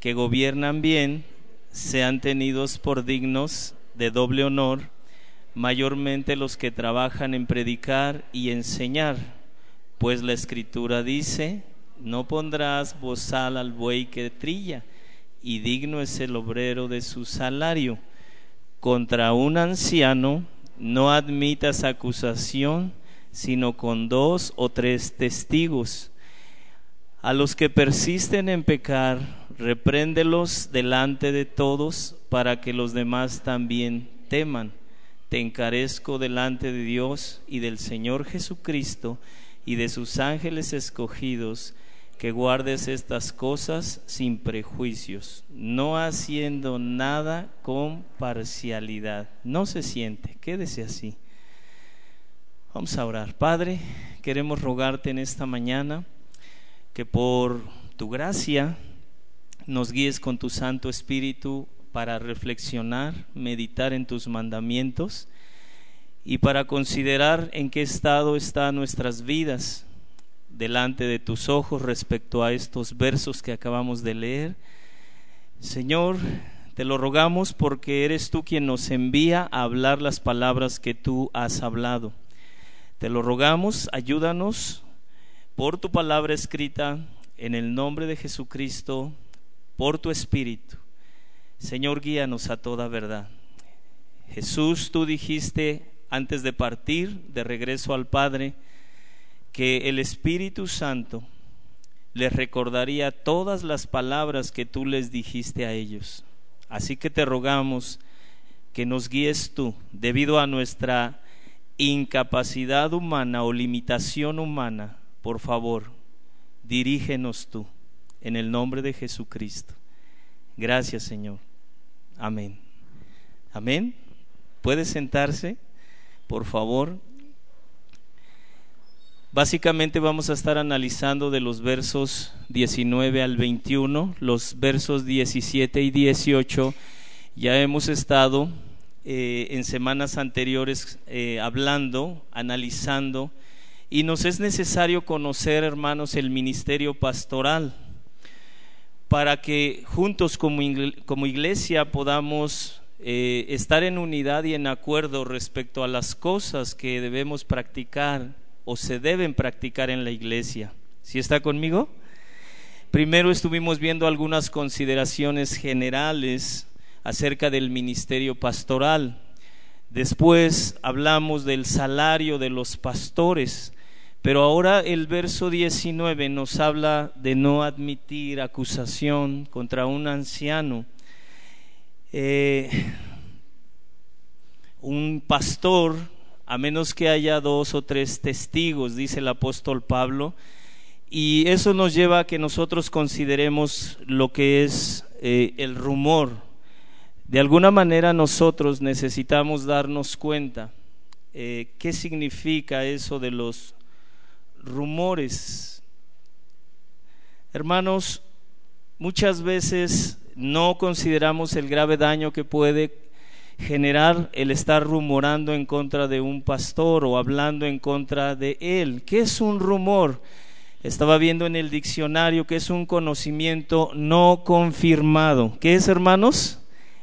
que gobiernan bien sean tenidos por dignos de doble honor, mayormente los que trabajan en predicar y enseñar, pues la escritura dice, no pondrás bozal al buey que trilla, y digno es el obrero de su salario. Contra un anciano no admitas acusación, sino con dos o tres testigos. A los que persisten en pecar, repréndelos delante de todos para que los demás también teman. Te encarezco delante de Dios y del Señor Jesucristo y de sus ángeles escogidos, que guardes estas cosas sin prejuicios, no haciendo nada con parcialidad. No se siente, quédese así. Vamos a orar. Padre, queremos rogarte en esta mañana que por tu gracia nos guíes con tu Santo Espíritu para reflexionar, meditar en tus mandamientos y para considerar en qué estado están nuestras vidas delante de tus ojos respecto a estos versos que acabamos de leer. Señor, te lo rogamos porque eres tú quien nos envía a hablar las palabras que tú has hablado. Te lo rogamos, ayúdanos por tu palabra escrita en el nombre de Jesucristo, por tu Espíritu. Señor, guíanos a toda verdad. Jesús, tú dijiste antes de partir de regreso al Padre, que el Espíritu Santo les recordaría todas las palabras que tú les dijiste a ellos. Así que te rogamos que nos guíes tú, debido a nuestra incapacidad humana o limitación humana, por favor, dirígenos tú, en el nombre de Jesucristo. Gracias, Señor. Amén. Amén. ¿Puede sentarse, por favor? Básicamente vamos a estar analizando de los versos 19 al 21, los versos 17 y 18. Ya hemos estado eh, en semanas anteriores eh, hablando, analizando, y nos es necesario conocer, hermanos, el ministerio pastoral para que juntos como, iglesia podamos eh, estar en unidad y en acuerdo respecto a las cosas que debemos practicar o se deben practicar en la iglesia. ¿Sí está conmigo? Primero estuvimos viendo algunas consideraciones generales acerca del ministerio pastoral. Después hablamos del salario de los pastores. Pero ahora el verso 19 nos habla de no admitir acusación contra un anciano. Eh, un pastor a menos que haya dos o tres testigos, dice el apóstol Pablo, y eso nos lleva a que nosotros consideremos lo que es eh, el rumor. De alguna manera nosotros necesitamos darnos cuenta eh, qué significa eso de los rumores. Hermanos, muchas veces no consideramos el grave daño que puede generar el estar rumorando en contra de un pastor o hablando en contra de él. ¿Qué es un rumor? Estaba viendo en el diccionario que es un conocimiento no confirmado. ¿Qué es, hermanos?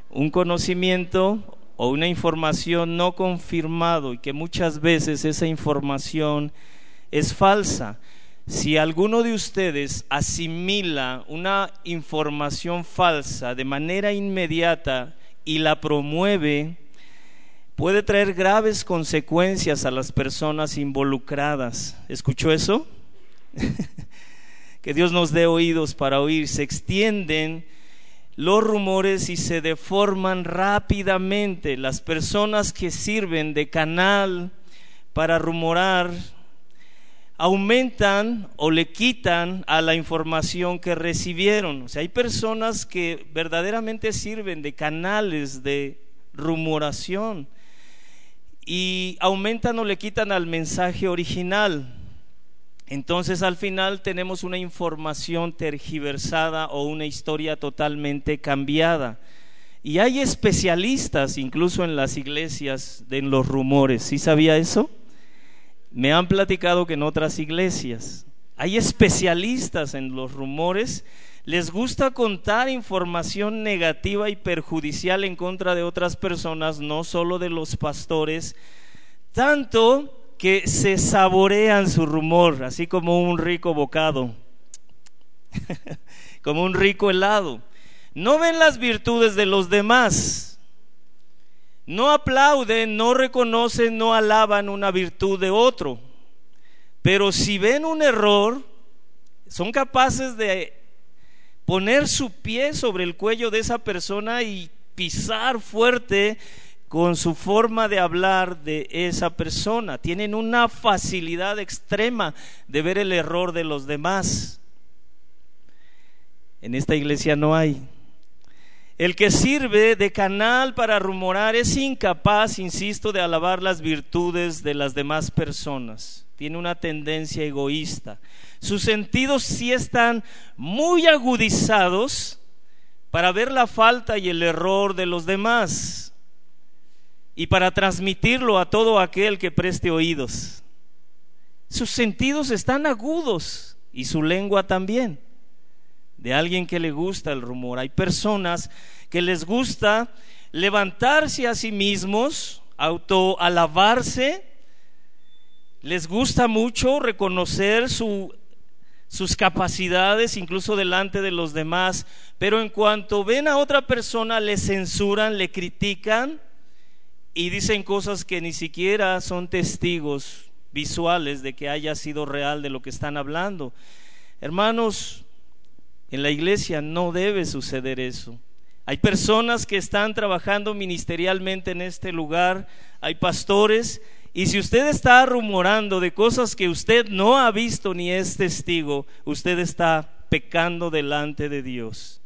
Un conocimiento o una información no confirmado y que muchas veces esa información es falsa. Si alguno de ustedes asimila una información falsa de manera inmediata y la promueve, puede traer graves consecuencias a las personas involucradas. ¿Escuchó eso? que Dios nos dé oídos para oír. Se extienden los rumores y se deforman rápidamente. Las personas que sirven de canal para rumorar aumentan o le quitan a la información que recibieron. O sea, hay personas que verdaderamente sirven de canales de rumoración y aumentan o le quitan al mensaje original. Entonces al final tenemos una información tergiversada o una historia totalmente cambiada. Y hay especialistas incluso en las iglesias en los rumores. ¿Sí sabía eso? Me han platicado que en otras iglesias hay especialistas en los rumores, les gusta contar información negativa y perjudicial en contra de otras personas, no solo de los pastores, tanto que se saborean su rumor, así como un rico bocado, como un rico helado. No ven las virtudes de los demás, no aplauden, no reconocen, no alaban una virtud de otro. Pero si ven un error, son capaces de poner su pie sobre el cuello de esa persona y pisar fuerte con su forma de hablar de esa persona. Tienen una facilidad extrema de ver el error de los demás. En esta iglesia no hay. El que sirve de canal para rumorar es incapaz, insisto, de alabar las virtudes de las demás personas. Tiene una tendencia egoísta. Sus sentidos sí están muy agudizados para ver la falta y el error de los demás y para transmitirlo a todo aquel que preste oídos. Sus sentidos están agudos y su lengua también. De alguien que le gusta el rumor. Hay personas que les gusta levantarse a sí mismos, autoalabarse. Les gusta mucho reconocer su, sus capacidades, incluso delante de los demás. Pero en cuanto ven a otra persona, le censuran, le critican y dicen cosas que ni siquiera son testigos visuales de que haya sido real de lo que están hablando. Hermanos, en la iglesia no debe suceder eso. Hay personas que están trabajando ministerialmente en este lugar, hay pastores, y si usted está rumorando de cosas que usted no ha visto ni es testigo, usted está pecando delante de Dios.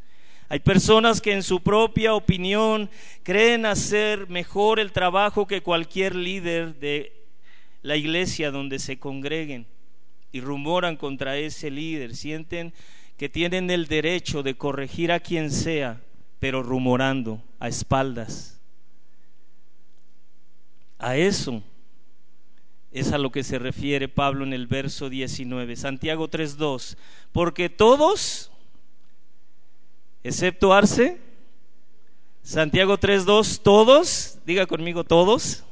Hay personas que en su propia opinión creen hacer mejor el trabajo que cualquier líder de la iglesia donde se congreguen y rumoran contra ese líder, sienten que tienen el derecho de corregir a quien sea, pero rumorando a espaldas. A eso es a lo que se refiere Pablo en el verso 19, Santiago 3.2, porque todos excepto Arce. Santiago 3.2, todos, diga conmigo todos,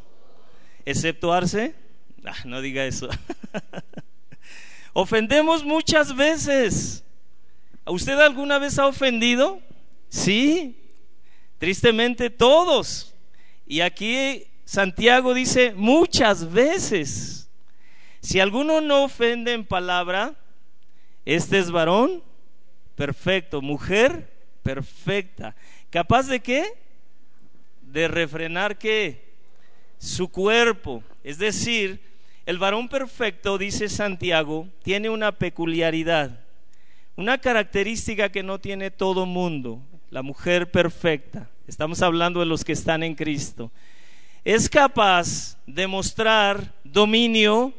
excepto Arce. Ah, no diga eso. Ofendemos muchas veces. ¿Usted alguna vez ha ofendido? Sí, tristemente todos. Y aquí Santiago dice muchas veces. Si alguno no ofende en palabra, este es varón perfecto, mujer perfecta. ¿Capaz de qué? De refrenar qué? Su cuerpo. Es decir, el varón perfecto, dice Santiago, tiene una peculiaridad, una característica que no tiene todo mundo, la mujer perfecta. Estamos hablando de los que están en Cristo. Es capaz de mostrar dominio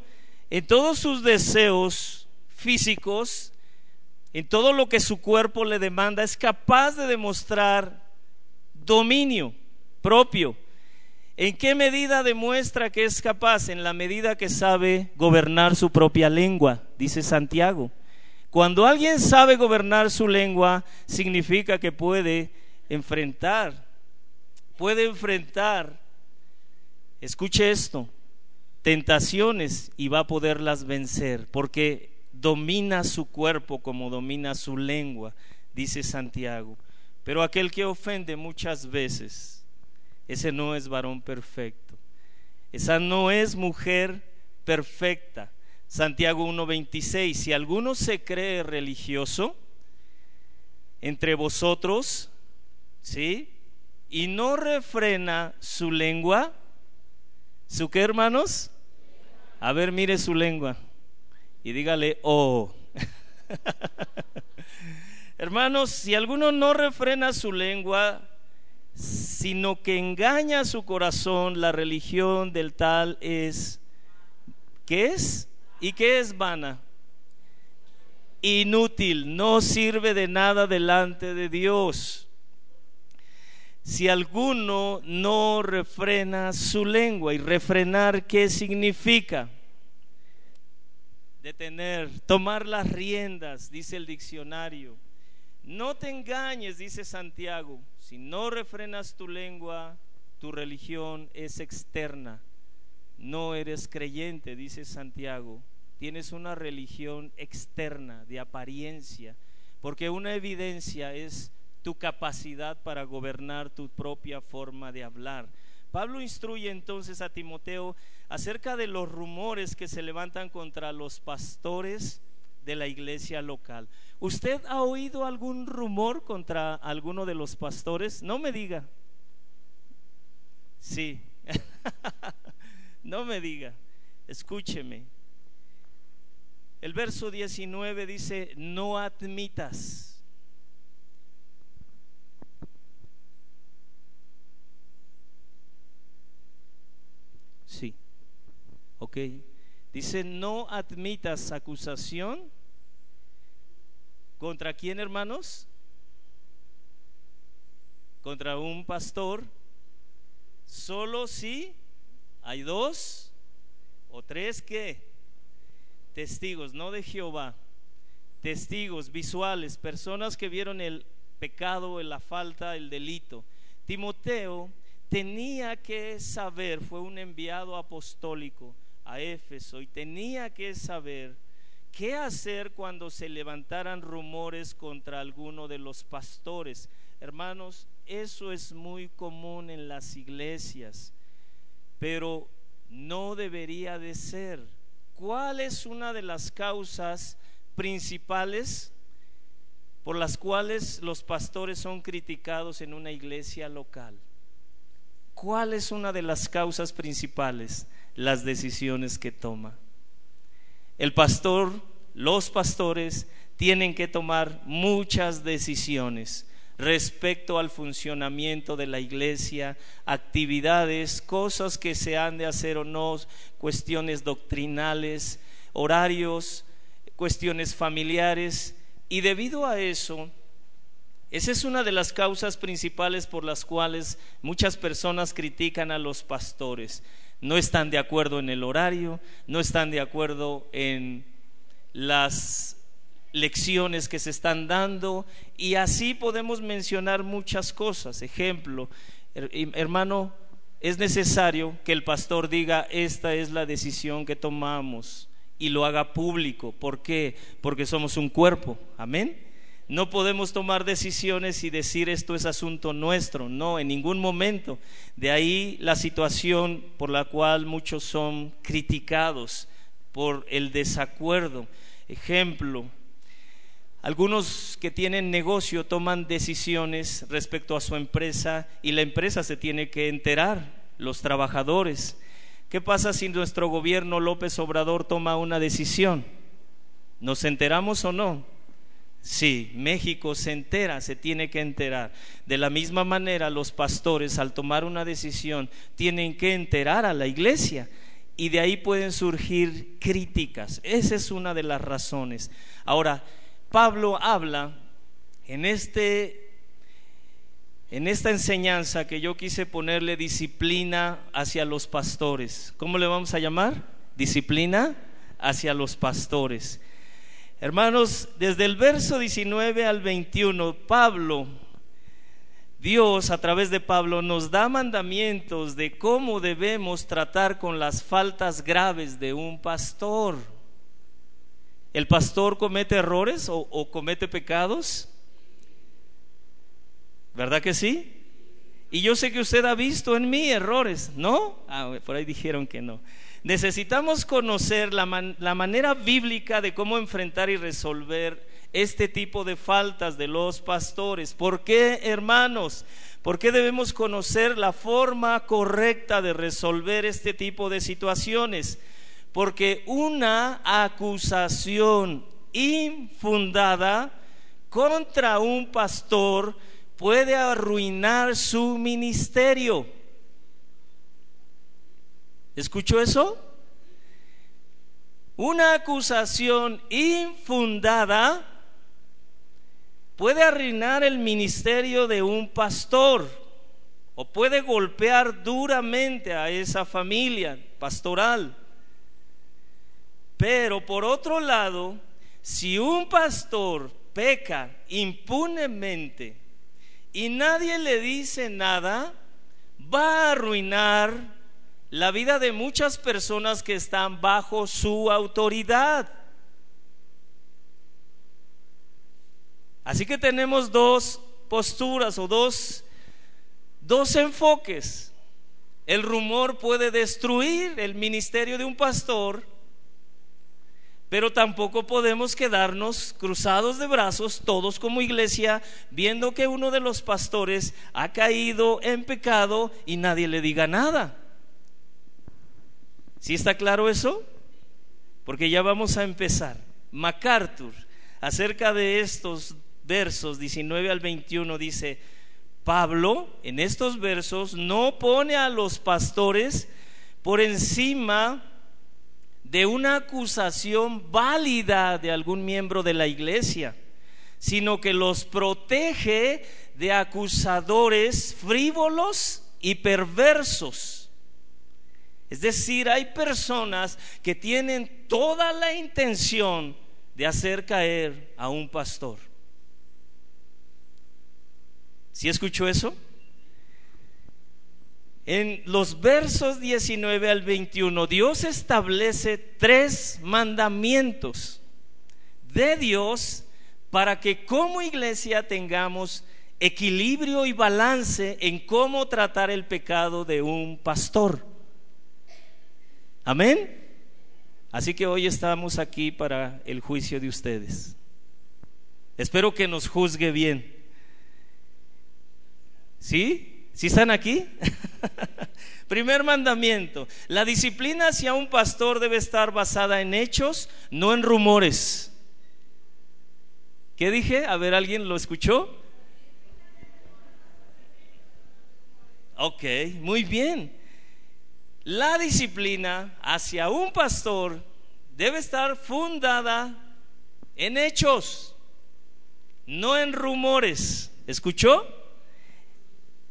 en todos sus deseos físicos, en todo lo que su cuerpo le demanda, es capaz de demostrar dominio propio. ¿En qué medida demuestra que es capaz? En la medida que sabe gobernar su propia lengua, dice Santiago. Cuando alguien sabe gobernar su lengua, significa que puede enfrentar, puede enfrentar, escuche esto, tentaciones y va a poderlas vencer, porque domina su cuerpo como domina su lengua, dice Santiago. Pero aquel que ofende muchas veces, ese no es varón perfecto. Esa no es mujer perfecta. Santiago 1.26, si alguno se cree religioso entre vosotros, ¿sí? Y no refrena su lengua, ¿su qué hermanos? A ver, mire su lengua y dígale, oh. Hermanos, si alguno no refrena su lengua, sino que engaña su corazón, la religión del tal es, ¿qué es? ¿Y qué es vana? Inútil, no sirve de nada delante de Dios. Si alguno no refrena su lengua, y refrenar, ¿qué significa? detener, tomar las riendas, dice el diccionario. No te engañes, dice Santiago, si no refrenas tu lengua, tu religión es externa. No eres creyente, dice Santiago. Tienes una religión externa, de apariencia, porque una evidencia es tu capacidad para gobernar tu propia forma de hablar. Pablo instruye entonces a Timoteo acerca de los rumores que se levantan contra los pastores de la iglesia local. ¿Usted ha oído algún rumor contra alguno de los pastores? No me diga. Sí. no me diga. Escúcheme. El verso 19 dice, no admitas Sí. Ok. Dice, no admitas acusación. ¿Contra quién, hermanos? Contra un pastor. Solo si hay dos o tres que testigos, no de Jehová, testigos visuales, personas que vieron el pecado, la falta, el delito. Timoteo tenía que saber, fue un enviado apostólico a Éfeso y tenía que saber qué hacer cuando se levantaran rumores contra alguno de los pastores. Hermanos, eso es muy común en las iglesias, pero no debería de ser. ¿Cuál es una de las causas principales por las cuales los pastores son criticados en una iglesia local? ¿Cuál es una de las causas principales? Las decisiones que toma. El pastor, los pastores, tienen que tomar muchas decisiones respecto al funcionamiento de la iglesia, actividades, cosas que se han de hacer o no, cuestiones doctrinales, horarios, cuestiones familiares. Y debido a eso, esa es una de las causas principales por las cuales muchas personas critican a los pastores. No están de acuerdo en el horario, no están de acuerdo en las lecciones que se están dando y así podemos mencionar muchas cosas. Ejemplo, hermano, es necesario que el pastor diga, esta es la decisión que tomamos y lo haga público. ¿Por qué? Porque somos un cuerpo. Amén. No podemos tomar decisiones y decir esto es asunto nuestro, no, en ningún momento. De ahí la situación por la cual muchos son criticados por el desacuerdo. Ejemplo, algunos que tienen negocio toman decisiones respecto a su empresa y la empresa se tiene que enterar, los trabajadores. ¿Qué pasa si nuestro gobierno López Obrador toma una decisión? ¿Nos enteramos o no? Sí, México se entera, se tiene que enterar. De la misma manera, los pastores al tomar una decisión tienen que enterar a la iglesia y de ahí pueden surgir críticas. Esa es una de las razones. Ahora, Pablo habla en este en esta enseñanza que yo quise ponerle disciplina hacia los pastores. ¿Cómo le vamos a llamar? Disciplina hacia los pastores. Hermanos, desde el verso 19 al 21, Pablo, Dios a través de Pablo nos da mandamientos de cómo debemos tratar con las faltas graves de un pastor. ¿El pastor comete errores o, comete pecados? ¿Verdad que sí? Y yo sé que usted ha visto en mí errores, ¿no? Ah, por ahí dijeron que no. Necesitamos conocer la, manera bíblica de cómo enfrentar y resolver este tipo de faltas de los pastores. ¿Por qué, hermanos? ¿Por qué debemos conocer la forma correcta de resolver este tipo de situaciones? Porque una acusación infundada contra un pastor puede arruinar su ministerio. ¿Escuchó eso? Una acusación infundada puede arruinar el ministerio de un pastor o puede golpear duramente a esa familia pastoral. Pero por otro lado, si un pastor peca impunemente y nadie le dice nada, va a arruinar la vida de muchas personas que están bajo su autoridad. Así que tenemos dos posturas o dos, dos enfoques. El rumor puede destruir el ministerio de un pastor, pero tampoco podemos quedarnos cruzados de brazos todos como iglesia viendo que uno de los pastores ha caído en pecado y nadie le diga nada. ¿Sí está claro eso? Porque ya vamos a empezar. MacArthur, acerca de estos versos 19 al 21, dice, Pablo en estos versos no pone a los pastores por encima de una acusación válida de algún miembro de la iglesia, sino que los protege de acusadores frívolos y perversos. Es decir, hay personas que tienen toda la intención de hacer caer a un pastor. ¿Sí escuchó eso? En los versos 19 al 21, Dios establece tres mandamientos de Dios para que como iglesia tengamos equilibrio y balance en cómo tratar el pecado de un pastor. Amén. Así que hoy estamos aquí para el juicio de ustedes. Espero que nos juzgue bien. ¿Sí? ¿Sí están aquí? Primer mandamiento. La disciplina hacia un pastor debe estar basada en hechos, no en rumores. ¿Qué dije? A ver, ¿alguien lo escuchó? Ok, muy bien. La disciplina hacia un pastor debe estar fundada en hechos, no en rumores. ¿Escuchó?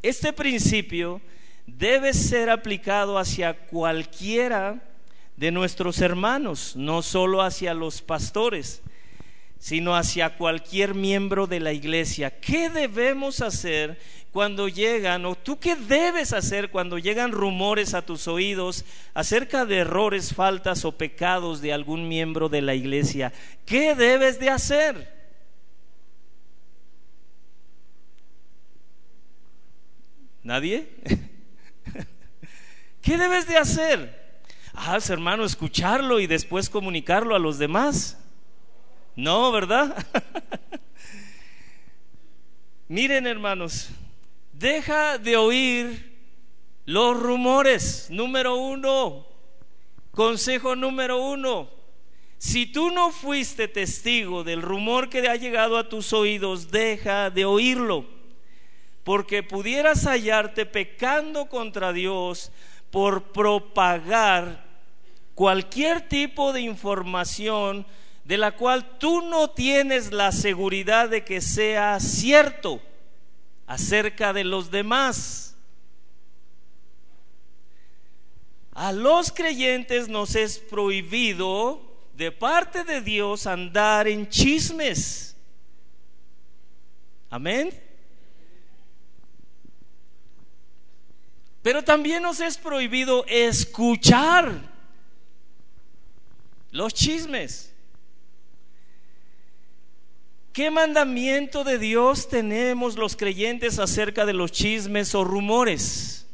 Este principio debe ser aplicado hacia cualquiera de nuestros hermanos, no solo hacia los pastores, sino hacia cualquier miembro de la iglesia. ¿Qué debemos hacer cuando llegan, o tú qué debes hacer cuando llegan rumores a tus oídos acerca de errores, faltas o pecados de algún miembro de la iglesia? ¿Qué debes de hacer? ¿Nadie? ¿Qué debes de hacer? Ah, hermano, escucharlo y después comunicarlo a los demás. No, ¿verdad? Miren, hermanos, deja de oír los rumores. Número uno, consejo número uno. Si tú no fuiste testigo del rumor que ha llegado a tus oídos, deja de oírlo porque pudieras hallarte pecando contra Dios por propagar cualquier tipo de información de la cual tú no tienes la seguridad de que sea cierto acerca de los demás. A los creyentes nos es prohibido de parte de Dios andar en chismes. Amén. Pero también nos es prohibido escuchar los chismes. ¿Qué mandamiento de Dios tenemos los creyentes acerca de los chismes o rumores?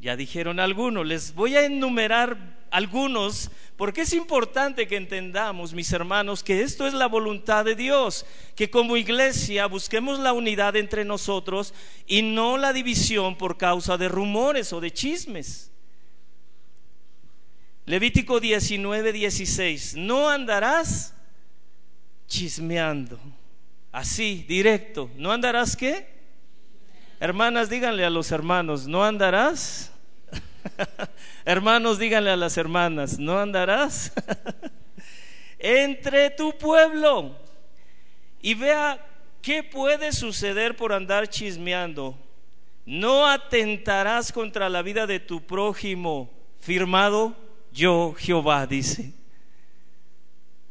Ya dijeron algunos, les voy a enumerar algunos, porque es importante que entendamos, mis hermanos, que esto es la voluntad de Dios, que como iglesia busquemos la unidad entre nosotros y no la división por causa de rumores o de chismes. Levítico 19, 16, no andarás chismeando, así, directo, ¿no andarás qué? Hermanas, díganle a los hermanos, ¿no andarás? Hermanos, díganle a las hermanas, ¿no andarás entre tu pueblo? Y vea qué puede suceder por andar chismeando. No atentarás contra la vida de tu prójimo, firmado yo Jehová, dice.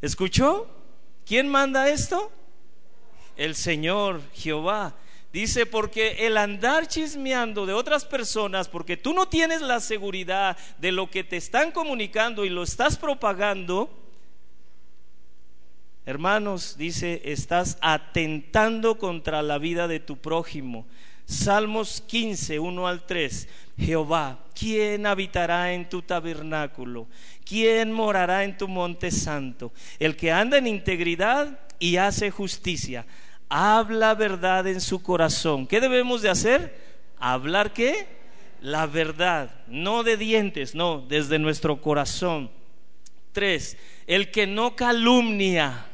¿Escuchó? ¿Quién manda esto? El Señor, Jehová. Dice, porque el andar chismeando de otras personas, porque tú no tienes la seguridad de lo que te están comunicando y lo estás propagando, hermanos, dice, estás atentando contra la vida de tu prójimo. Salmos 15, 1 al 3. Jehová, ¿quién habitará en tu tabernáculo? ¿Quién morará en tu monte santo? El que anda en integridad y hace justicia, habla verdad en su corazón. ¿Qué debemos de hacer? ¿Hablar qué? La verdad, no de dientes, no, desde nuestro corazón. Tres, el que no calumnia.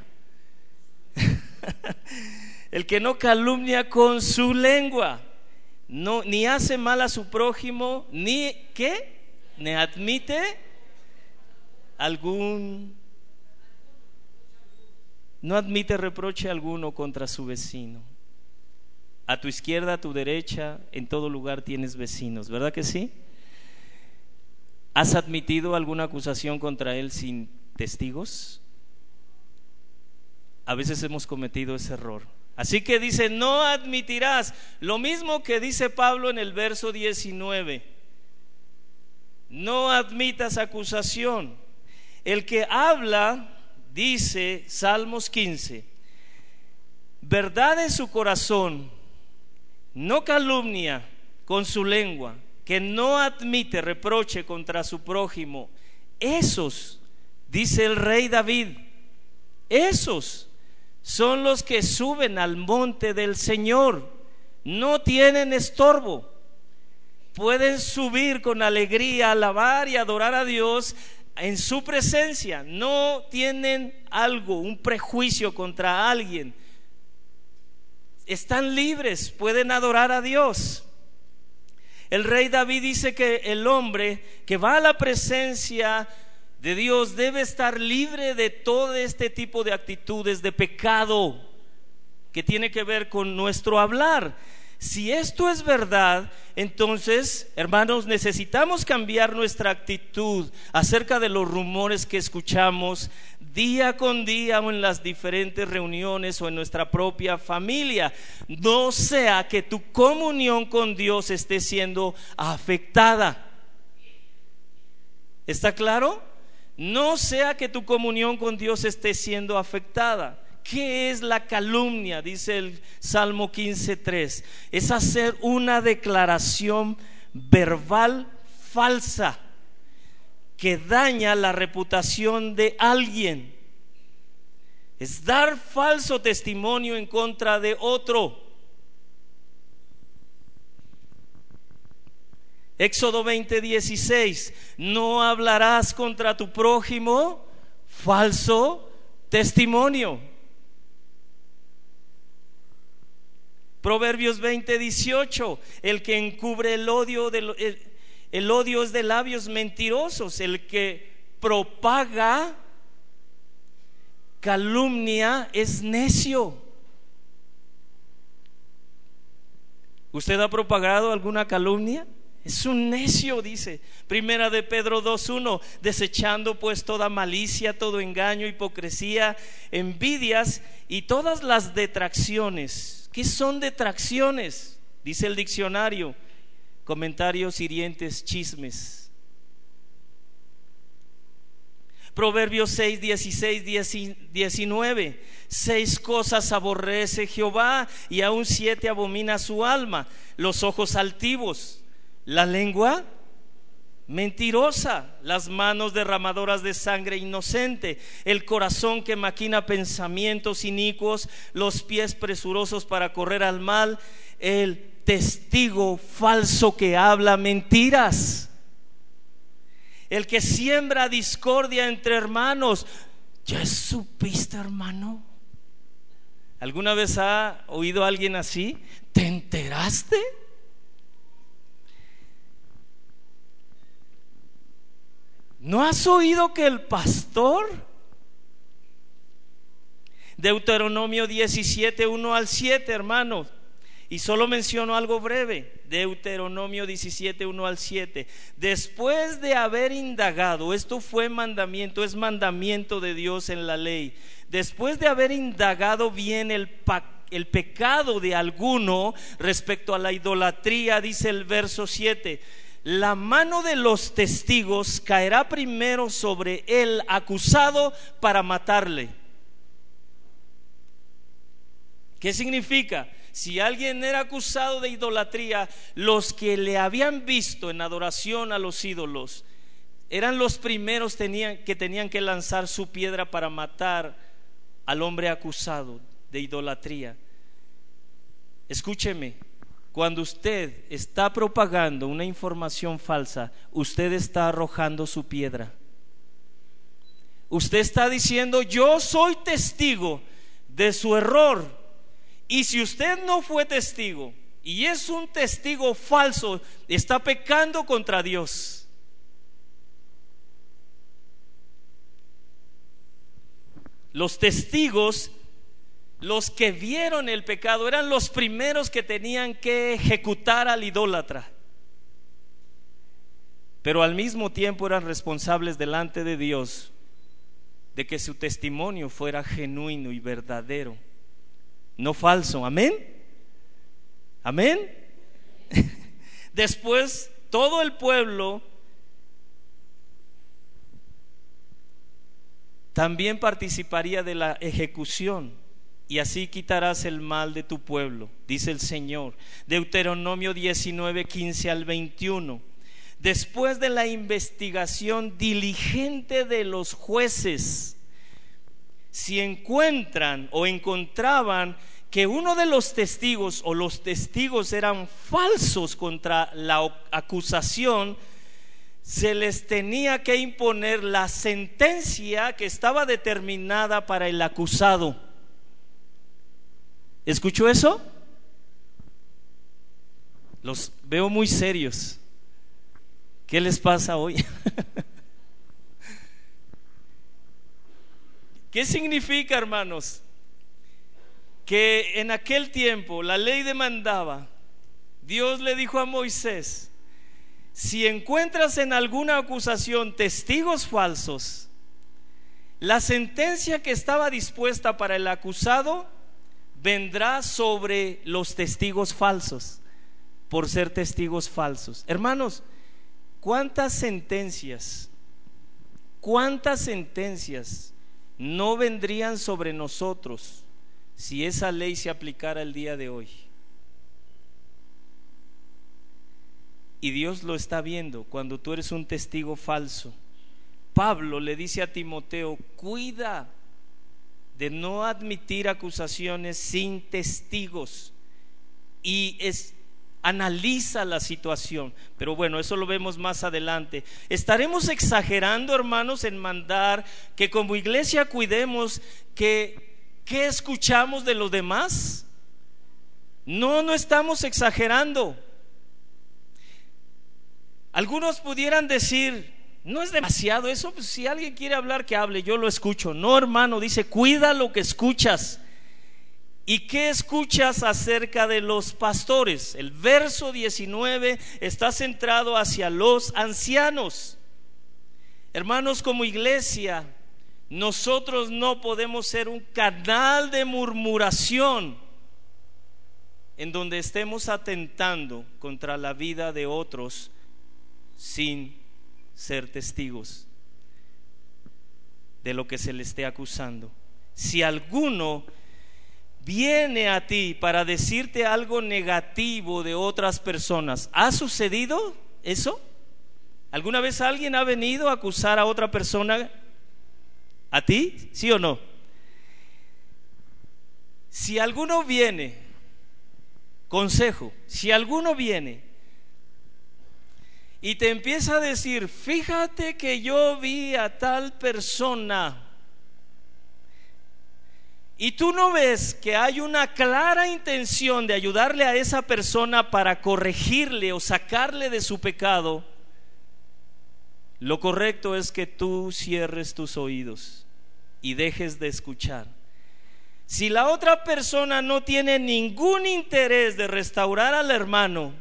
el que no calumnia con su lengua, no, ni hace mal a su prójimo, ni qué, ni admite algún, no admite reproche alguno contra su vecino. A tu izquierda, a tu derecha, en todo lugar tienes vecinos, ¿verdad que sí? ¿Has admitido alguna acusación contra él sin testigos? A veces hemos cometido ese error. Así que dice, no admitirás. Lo mismo que dice Pablo en el verso 19. No admitas acusación. El que habla, dice Salmos 15, verdad en su corazón, no calumnia con su lengua, que no admite reproche contra su prójimo. Esos, dice el rey David, esos son los que suben al monte del Señor. No tienen estorbo. Pueden subir con alegría, alabar y adorar a Dios en su presencia. No tienen algo, un prejuicio contra alguien. Están libres, pueden adorar a Dios. El rey David dice que el hombre que va a la presencia de Dios debe estar libre de todo este tipo de actitudes de pecado que tiene que ver con nuestro hablar. Si esto es verdad, entonces, hermanos, necesitamos cambiar nuestra actitud acerca de los rumores que escuchamos día con día o en las diferentes reuniones o en nuestra propia familia. No sea que tu comunión con Dios esté siendo afectada. ¿Está claro? no sea que tu comunión con Dios esté siendo afectada. ¿Qué es la calumnia? Dice el Salmo 15.3. Es hacer una declaración verbal falsa que daña la reputación de alguien. Es dar falso testimonio en contra de otro. Éxodo 20, 16, no hablarás contra tu prójimo falso testimonio. Proverbios 20, 18, el que encubre el odio, de, el odio es de labios mentirosos, el que propaga calumnia es necio. ¿Usted ha propagado alguna calumnia? Es un necio, dice. Primera de Pedro 2.1, desechando pues toda malicia, todo engaño, hipocresía, envidias y todas las detracciones. ¿Qué son detracciones? Dice el diccionario. Comentarios hirientes, chismes. Proverbios 6, 16, 19. Seis cosas aborrece Jehová y aún siete abomina su alma. Los ojos altivos la lengua mentirosa, las manos derramadoras de sangre inocente, el corazón que maquina pensamientos inicuos, los pies presurosos para correr al mal, el testigo falso que habla mentiras, el que siembra discordia entre hermanos. ¿Ya supiste, hermano? ¿Alguna vez ha oído a alguien así? ¿Te enteraste? ¿No has oído que el pastor? Deuteronomio 17, 1 al 7, hermanos. Y solo menciono algo breve, Deuteronomio 17, 1 al 7. Después de haber indagado, esto fue mandamiento, es mandamiento de Dios en la ley. Después de haber indagado bien el, el pecado de alguno respecto a la idolatría, dice el verso 7, la mano de los testigos caerá primero sobre el acusado para matarle. ¿Qué significa? si alguien era acusado de idolatría, los que le habían visto en adoración a los ídolos eran los primeros que tenían que lanzar su piedra para matar al hombre acusado de idolatría. Escúcheme, cuando usted está propagando una información falsa, usted está arrojando su piedra. Usted está diciendo, yo soy testigo de su error, y si usted no fue testigo y es un testigo falso, está pecando contra Dios. Los testigos, los que vieron el pecado, eran los primeros que tenían que ejecutar al idólatra. Pero al mismo tiempo eran responsables delante de Dios de que su testimonio fuera genuino y verdadero no falso. Amén. Amén. Después todo el pueblo también participaría de la ejecución y así quitarás el mal de tu pueblo, dice el Señor. Deuteronomio 19, 15 al 21. Después de la investigación diligente de los jueces, si encuentran o encontraban que uno de los testigos o los testigos eran falsos contra la acusación, se les tenía que imponer la sentencia que estaba determinada para el acusado. ¿Escuchó eso? Los veo muy serios. ¿Qué les pasa hoy? ¿Qué significa, hermanos? Que en aquel tiempo la ley demandaba, Dios le dijo a Moisés, si encuentras en alguna acusación testigos falsos, la sentencia que estaba dispuesta para el acusado vendrá sobre los testigos falsos, por ser testigos falsos. Hermanos, ¿cuántas sentencias, cuántas sentencias no vendrían sobre nosotros si esa ley se aplicara el día de hoy. Y Dios lo está viendo cuando tú eres un testigo falso. Pablo le dice a Timoteo, cuida de no admitir acusaciones sin testigos. Y es, analiza la situación. Pero bueno, eso lo vemos más adelante. Estaremos exagerando, hermanos, en mandar que como iglesia cuidemos que ¿qué escuchamos de los demás? No, no estamos exagerando. Algunos pudieran decir, no es demasiado eso, pues si alguien quiere hablar que hable, yo lo escucho. No, hermano, dice, cuida lo que escuchas. ¿Y qué escuchas acerca de los pastores? El verso 19 está centrado hacia los ancianos. Hermanos, como iglesia, nosotros no podemos ser un canal de murmuración en donde estemos atentando contra la vida de otros sin ser testigos de lo que se le esté acusando. Si alguno viene a ti para decirte algo negativo de otras personas. ¿Ha sucedido eso? ¿Alguna vez alguien ha venido a acusar a otra persona? ¿A ti? ¿Sí o no? Si alguno viene, consejo, si alguno viene y te empieza a decir, fíjate que yo vi a tal persona y tú no ves que hay una clara intención de ayudarle a esa persona para corregirle o sacarle de su pecado, lo correcto es que tú cierres tus oídos y dejes de escuchar. Si la otra persona no tiene ningún interés de restaurar al hermano,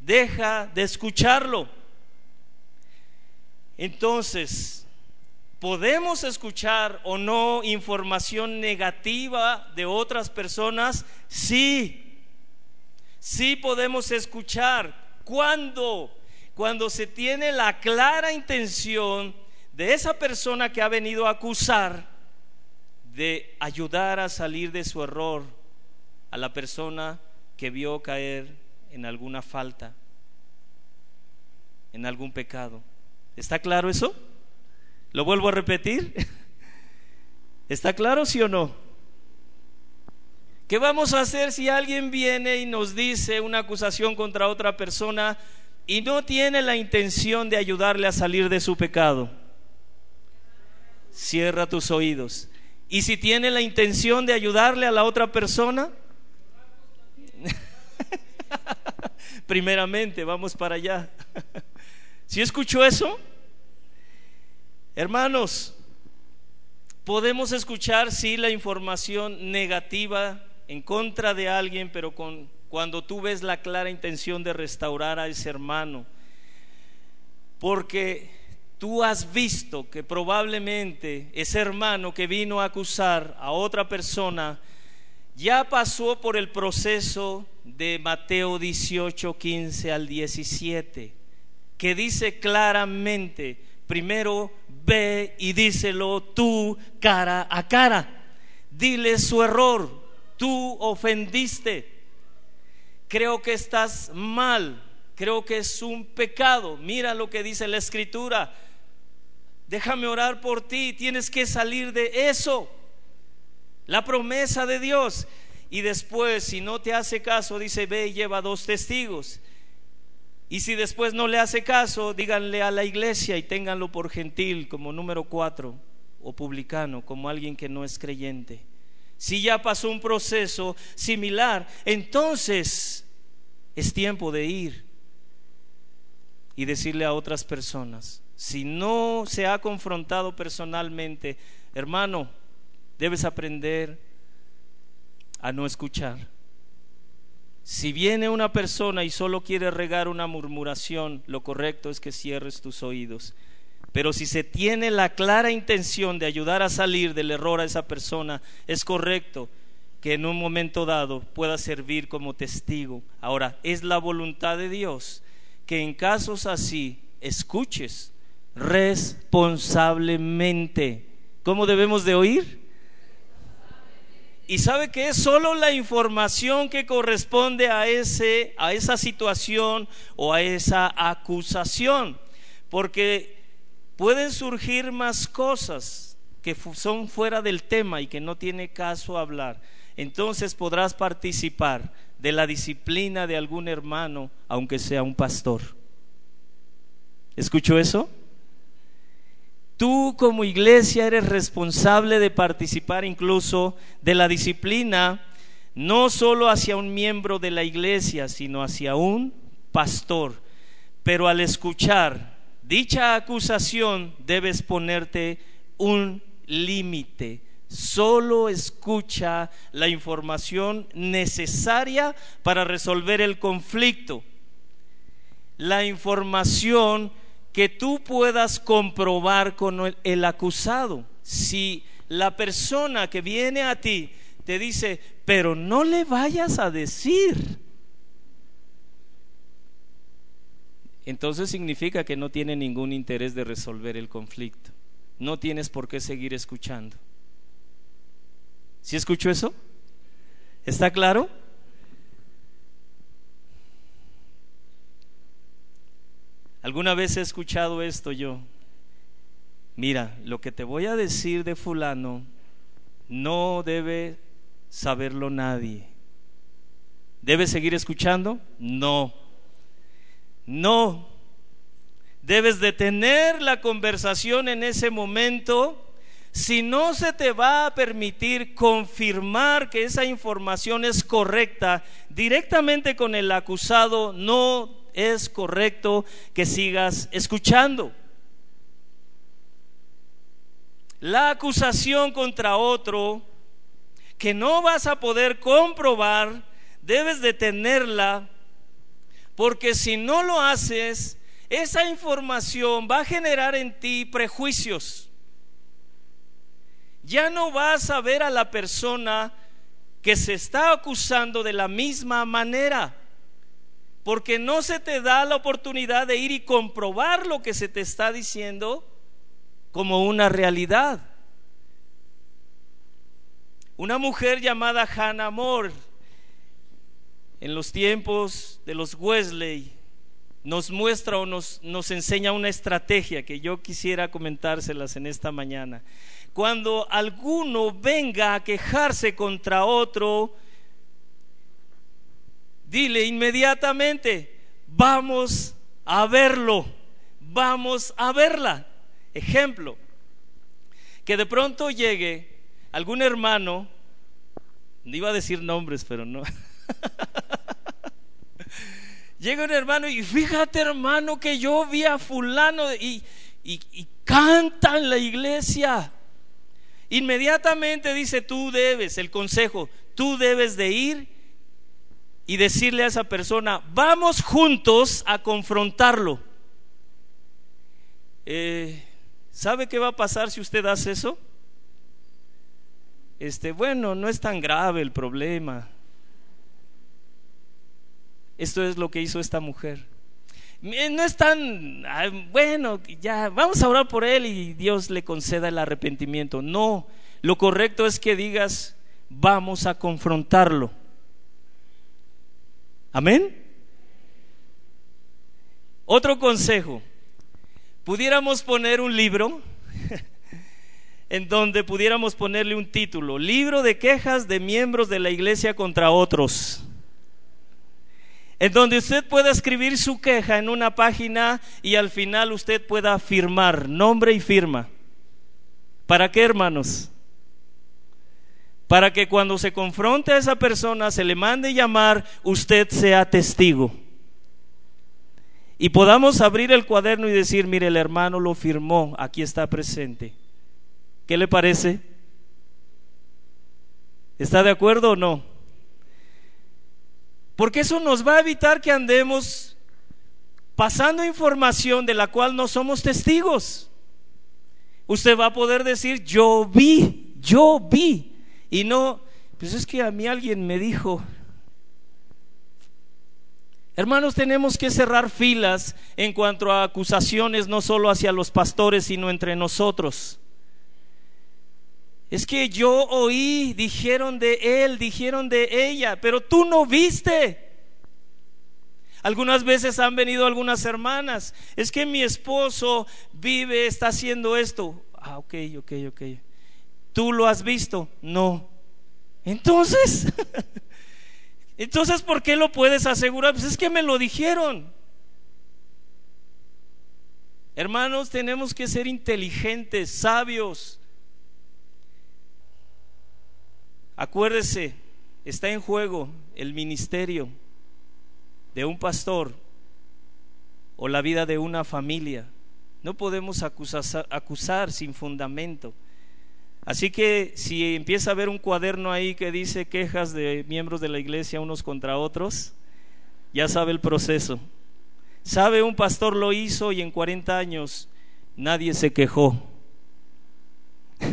deja de escucharlo. Entonces, ¿podemos escuchar o no información negativa de otras personas? Sí, sí podemos escuchar. ¿Cuándo? Cuando se tiene la clara intención de esa persona que ha venido a acusar de ayudar a salir de su error a la persona que vio caer en alguna falta, en algún pecado. ¿Está claro eso? ¿Lo vuelvo a repetir? ¿Está claro, sí o no? ¿Qué vamos a hacer si alguien viene y nos dice una acusación contra otra persona y no tiene la intención de ayudarle a salir de su pecado? Cierra tus oídos. ¿Y si tiene la intención de ayudarle a la otra persona? Primeramente, vamos para allá. ¿Si escuchó eso? Hermanos, podemos escuchar sí la información negativa en contra de alguien, pero con, cuando tú ves la clara intención de restaurar a ese hermano, porque tú has visto que probablemente ese hermano que vino a acusar a otra persona ya pasó por el proceso de Mateo 18, 15 al 17, que dice claramente, primero ve y díselo tú cara a cara. Dile su error, tú ofendiste. Creo que estás mal, creo que es un pecado. Mira lo que dice la escritura. Déjame orar por ti, tienes que salir de eso. La promesa de Dios. Y después, si no te hace caso, dice, ve y lleva dos testigos. Y si después no le hace caso, díganle a la iglesia y ténganlo por gentil como número cuatro o publicano, como alguien que no es creyente. Si ya pasó un proceso similar, entonces es tiempo de ir y decirle a otras personas, si no se ha confrontado personalmente, hermano, debes aprender a no escuchar si viene una persona y solo quiere regar una murmuración, lo correcto es que cierres tus oídos. Pero si se tiene la clara intención de ayudar a salir del error a esa persona, es correcto que en un momento dado pueda servir como testigo. Ahora, es la voluntad de Dios que en casos así escuches responsablemente. ¿Cómo debemos de oír? Y sabe que es solo la información que corresponde a ese a esa situación o a esa acusación, porque pueden surgir más cosas que son fuera del tema y que no tiene caso hablar. Entonces podrás participar de la disciplina de algún hermano, aunque sea un pastor. ¿Escuchó eso? Tú como iglesia eres responsable de participar incluso de la disciplina, no solo hacia un miembro de la iglesia, sino hacia un pastor. Pero al escuchar dicha acusación debes ponerte un límite. Solo escucha la información necesaria para resolver el conflicto. La información que tú puedas comprobar con el, acusado. Si la persona que viene a ti te dice, pero no le vayas a decir, entonces significa que no tiene ningún interés de resolver el conflicto. No tienes por qué seguir escuchando. ¿Sí escucho eso? ¿Está claro? Alguna vez he escuchado esto yo. Mira, lo que te voy a decir de fulano no debe saberlo nadie. ¿Debes seguir escuchando? No. No. Debes detener la conversación en ese momento. Si no se te va a permitir confirmar que esa información es correcta directamente con el acusado, no es correcto que sigas escuchando. La acusación contra otro que no vas a poder comprobar, debes de tenerla, porque si no lo haces, esa información va a generar en ti prejuicios. Ya no vas a ver a la persona que se está acusando de la misma manera, porque no se te da la oportunidad de ir y comprobar lo que se te está diciendo como una realidad. Una mujer llamada Hannah Moore, en los tiempos de los Wesley, nos muestra o nos, nos enseña una estrategia que yo quisiera comentárselas en esta mañana. Cuando alguno venga a quejarse contra otro, dile inmediatamente, vamos a verlo, vamos a verla. Ejemplo, que de pronto llegue algún hermano, iba a decir nombres, pero no. Llega un hermano y fíjate hermano que yo vi a fulano y, y, y canta en la iglesia. Inmediatamente dice, tú debes, el consejo, tú debes de ir y decirle a esa persona, vamos juntos a confrontarlo. Eh, ¿Sabe qué va a pasar si usted hace eso? Este, bueno, no es tan grave el problema. Esto es lo que hizo esta mujer. No es tan, bueno, ya, vamos a orar por él y Dios le conceda el arrepentimiento. No, lo correcto es que digas, vamos a confrontarlo. Amén. Otro consejo, pudiéramos poner un libro en donde pudiéramos ponerle un título, libro de quejas de miembros de la iglesia contra otros en donde usted pueda escribir su queja en una página y al final usted pueda firmar nombre y firma. ¿Para qué, hermanos? Para que cuando se confronte a esa persona, se le mande llamar, usted sea testigo. Y podamos abrir el cuaderno y decir, mire, el hermano lo firmó, aquí está presente. ¿Qué le parece? ¿Está de acuerdo o no? Porque eso nos va a evitar que andemos pasando información de la cual no somos testigos. Usted va a poder decir, yo vi, yo vi. Y no, pues es que a mí alguien me dijo. Hermanos, tenemos que cerrar filas en cuanto a acusaciones, no solo hacia los pastores, sino entre nosotros. Es que yo oí, dijeron de él, dijeron de ella, pero tú no viste. Algunas veces han venido algunas hermanas, es que mi esposo vive, está haciendo esto. Ah, ok, ok, ok. ¿Tú lo has visto? No. Entonces, entonces, ¿por qué lo puedes asegurar? Pues es que me lo dijeron. Hermanos, tenemos que ser inteligentes, sabios. Acuérdese, está en juego el ministerio de un pastor o la vida de una familia. No podemos acusar, acusar, sin fundamento. Así que si empieza a ver un cuaderno ahí que dice quejas de miembros de la iglesia unos contra otros, ya sabe el proceso. Sabe, un pastor lo hizo y en 40 años nadie se quejó.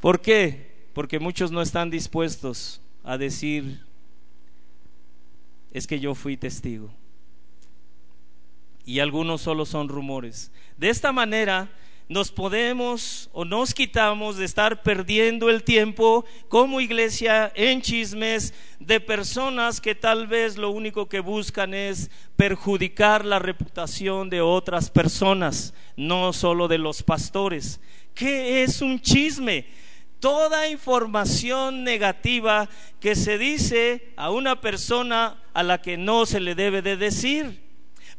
¿Por qué? Porque muchos no están dispuestos a decir, es que yo fui testigo. Y algunos solo son rumores. De esta manera nos podemos o nos quitamos de estar perdiendo el tiempo como iglesia en chismes de personas que tal vez lo único que buscan es perjudicar la reputación de otras personas, no solo de los pastores. ¿Qué es un chisme? toda información negativa que se dice a una persona a la que no se le debe de decir.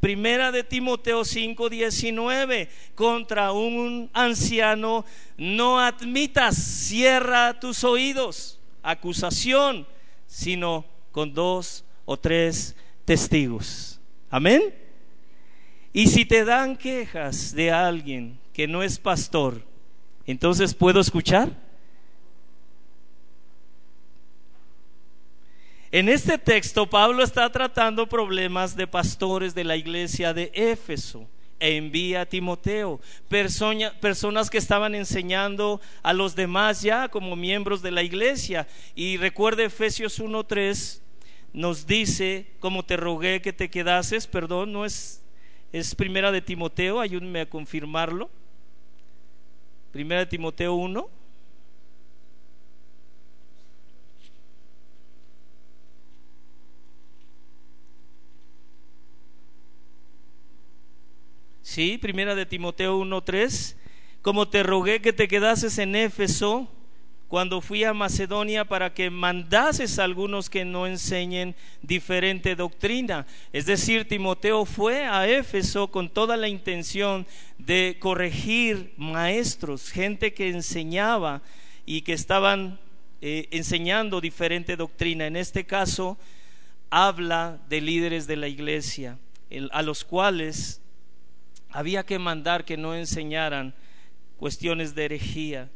Primera de Timoteo 5:19, contra un anciano no admitas, cierra tus oídos, acusación, sino con dos o tres testigos. Amén. Y si te dan quejas de alguien que no es pastor, entonces puedo escuchar. En este texto Pablo está tratando problemas de pastores de la iglesia de Éfeso e envía a Timoteo, personas que estaban enseñando a los demás ya como miembros de la iglesia. Y recuerde Efesios 1.3 nos dice, como te rogué que te quedases, perdón, no es, es primera de Timoteo, ayúdenme a confirmarlo. Primera de Timoteo 1. Sí, primera de Timoteo 1.3. Como te rogué que te quedases en Éfeso cuando fui a Macedonia para que mandases a algunos que no enseñen diferente doctrina. Es decir, Timoteo fue a Éfeso con toda la intención de corregir maestros, gente que enseñaba y que estaban eh, enseñando diferente doctrina. En este caso, habla de líderes de la iglesia, a los cuales había que mandar que no enseñaran cuestiones de herejía.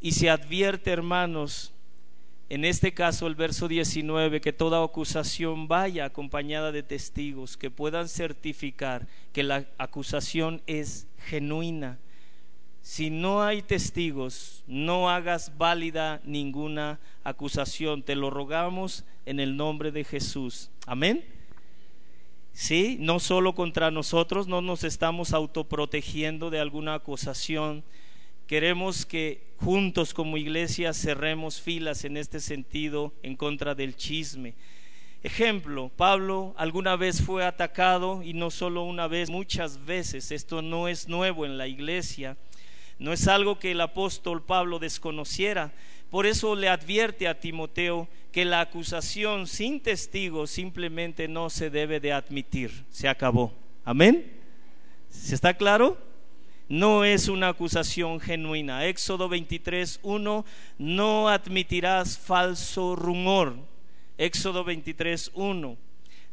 Y se advierte, hermanos, en este caso el verso 19, que toda acusación vaya acompañada de testigos que puedan certificar que la acusación es genuina. Si no hay testigos, no hagas válida ninguna acusación. Te lo rogamos en el nombre de Jesús. Amén. Sí, no solo contra nosotros, no nos estamos autoprotegiendo de alguna acusación. Queremos que juntos como iglesia cerremos filas en este sentido en contra del chisme. Ejemplo, Pablo alguna vez fue atacado y no solo una vez, muchas veces. Esto no es nuevo en la iglesia. No es algo que el apóstol Pablo desconociera. Por eso le advierte a Timoteo que la acusación sin testigos simplemente no se debe de admitir. Se acabó. Amén. ¿Se está claro? No es una acusación genuina. Éxodo 23, 1, no admitirás falso rumor. Éxodo 23, 1,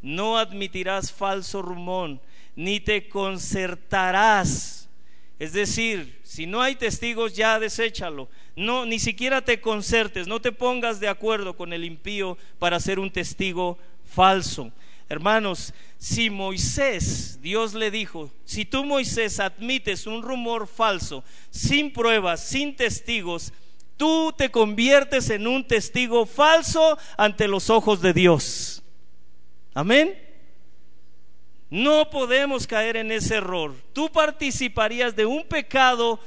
no admitirás falso rumor, ni te concertarás. Es decir, si no hay testigos, ya deséchalo. No, ni siquiera te concertes, no te pongas de acuerdo con el impío para ser un testigo falso. Hermanos, si Moisés, Dios le dijo, si tú Moisés admites un rumor falso, sin pruebas, sin testigos, tú te conviertes en un testigo falso ante los ojos de Dios. Amén. No podemos caer en ese error. Tú participarías de un pecado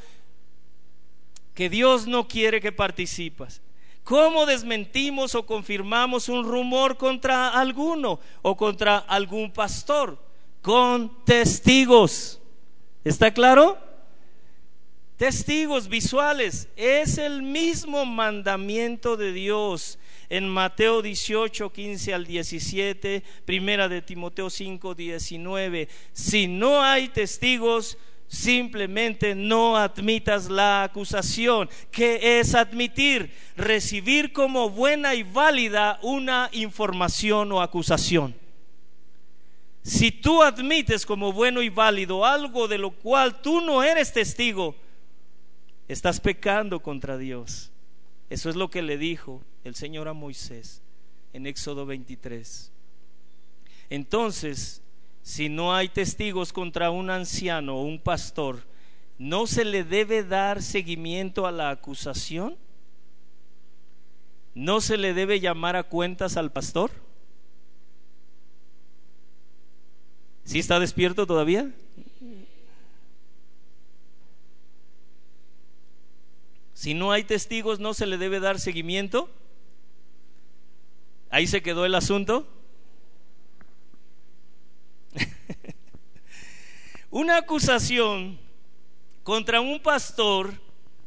que Dios no quiere que participas. ¿Cómo desmentimos o confirmamos un rumor contra alguno o contra algún pastor? Con testigos. ¿Está claro? Testigos visuales. Es el mismo mandamiento de Dios en Mateo 18, 15 al 17, primera de Timoteo 5, 19. Si no hay testigos, simplemente no admitas la acusación. que es admitir? Recibir como buena y válida una información o acusación. Si tú admites como bueno y válido algo de lo cual tú no eres testigo, estás pecando contra Dios. Eso es lo que le dijo el Señor a Moisés en Éxodo 23. Entonces, si no hay testigos contra un anciano o un pastor, ¿no se le debe dar seguimiento a la acusación? ¿No se le debe llamar a cuentas al pastor? ¿Sí está despierto todavía? Si no hay testigos, ¿no se le debe dar seguimiento? Ahí se quedó el asunto. Una acusación contra un pastor,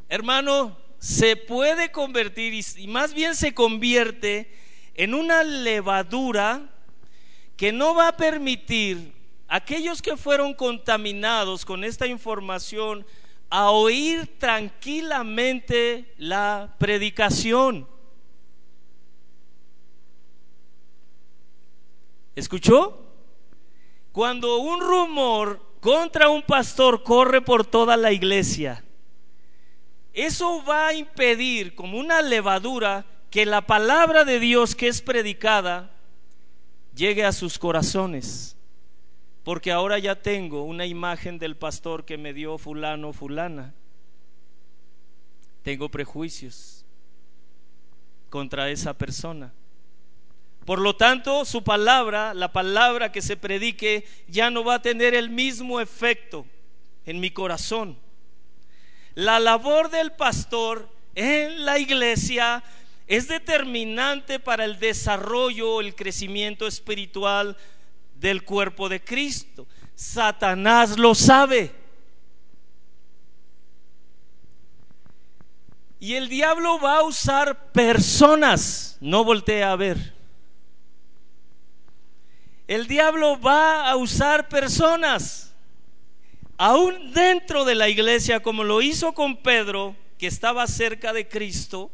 hermano, se puede convertir y más bien se convierte en una levadura que no va a permitir a aquellos que fueron contaminados con esta información a oír tranquilamente la predicación. ¿Escuchó? Cuando un rumor contra un pastor corre por toda la iglesia, eso va a impedir como una levadura que la palabra de Dios que es predicada llegue a sus corazones. Porque ahora ya tengo una imagen del pastor que me dio fulano fulana. Tengo prejuicios contra esa persona. Por lo tanto, su palabra, la palabra que se predique, ya no va a tener el mismo efecto en mi corazón. La labor del pastor en la iglesia es determinante para el desarrollo, el crecimiento espiritual del cuerpo de Cristo. Satanás lo sabe. Y el diablo va a usar personas, no voltea a ver. El diablo va a usar personas, aún dentro de la iglesia, como lo hizo con Pedro, que estaba cerca de Cristo,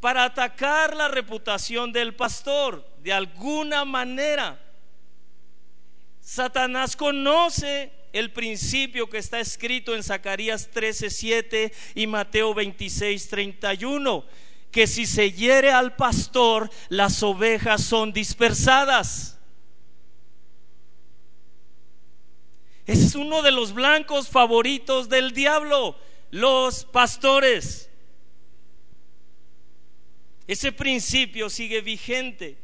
para atacar la reputación del pastor de alguna manera. Satanás conoce el principio que está escrito en Zacarías 13:7 y Mateo 26:31, que si se hiere al pastor, las ovejas son dispersadas. Ese es uno de los blancos favoritos del diablo, los pastores. Ese principio sigue vigente.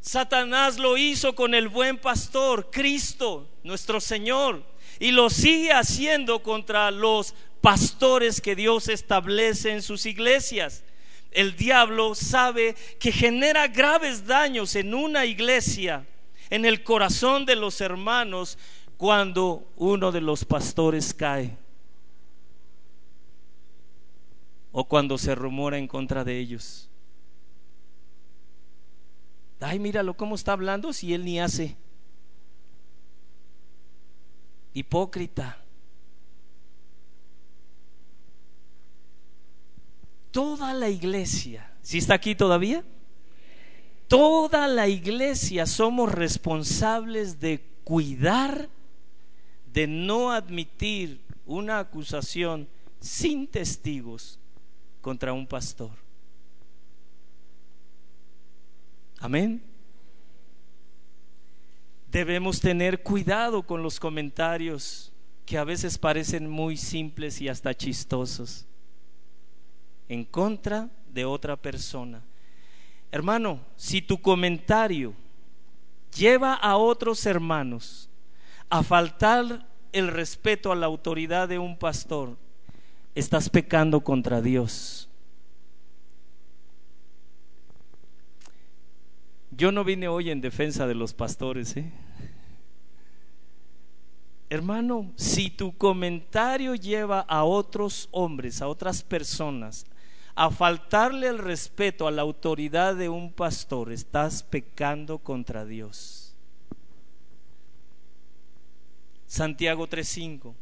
Satanás lo hizo con el buen pastor, Cristo, nuestro Señor, y lo sigue haciendo contra los pastores que Dios establece en sus iglesias. El diablo sabe que genera graves daños en una iglesia, en el corazón de los hermanos, cuando uno de los pastores cae o cuando se rumora en contra de ellos. Ay, míralo cómo está hablando si él ni hace. Hipócrita. Toda la iglesia, ¿si está aquí todavía? Toda la iglesia somos responsables de cuidar, de no admitir una acusación sin testigos contra un pastor. Amén. Debemos tener cuidado con los comentarios que a veces parecen muy simples y hasta chistosos en contra de otra persona. Hermano, si tu comentario lleva a otros hermanos a faltar el respeto a la autoridad de un pastor, estás pecando contra Dios. Yo no vine hoy en defensa de los pastores. ¿eh? Hermano, si tu comentario lleva a otros hombres, a otras personas, a faltarle el respeto a la autoridad de un pastor, estás pecando contra Dios. Santiago 3:5.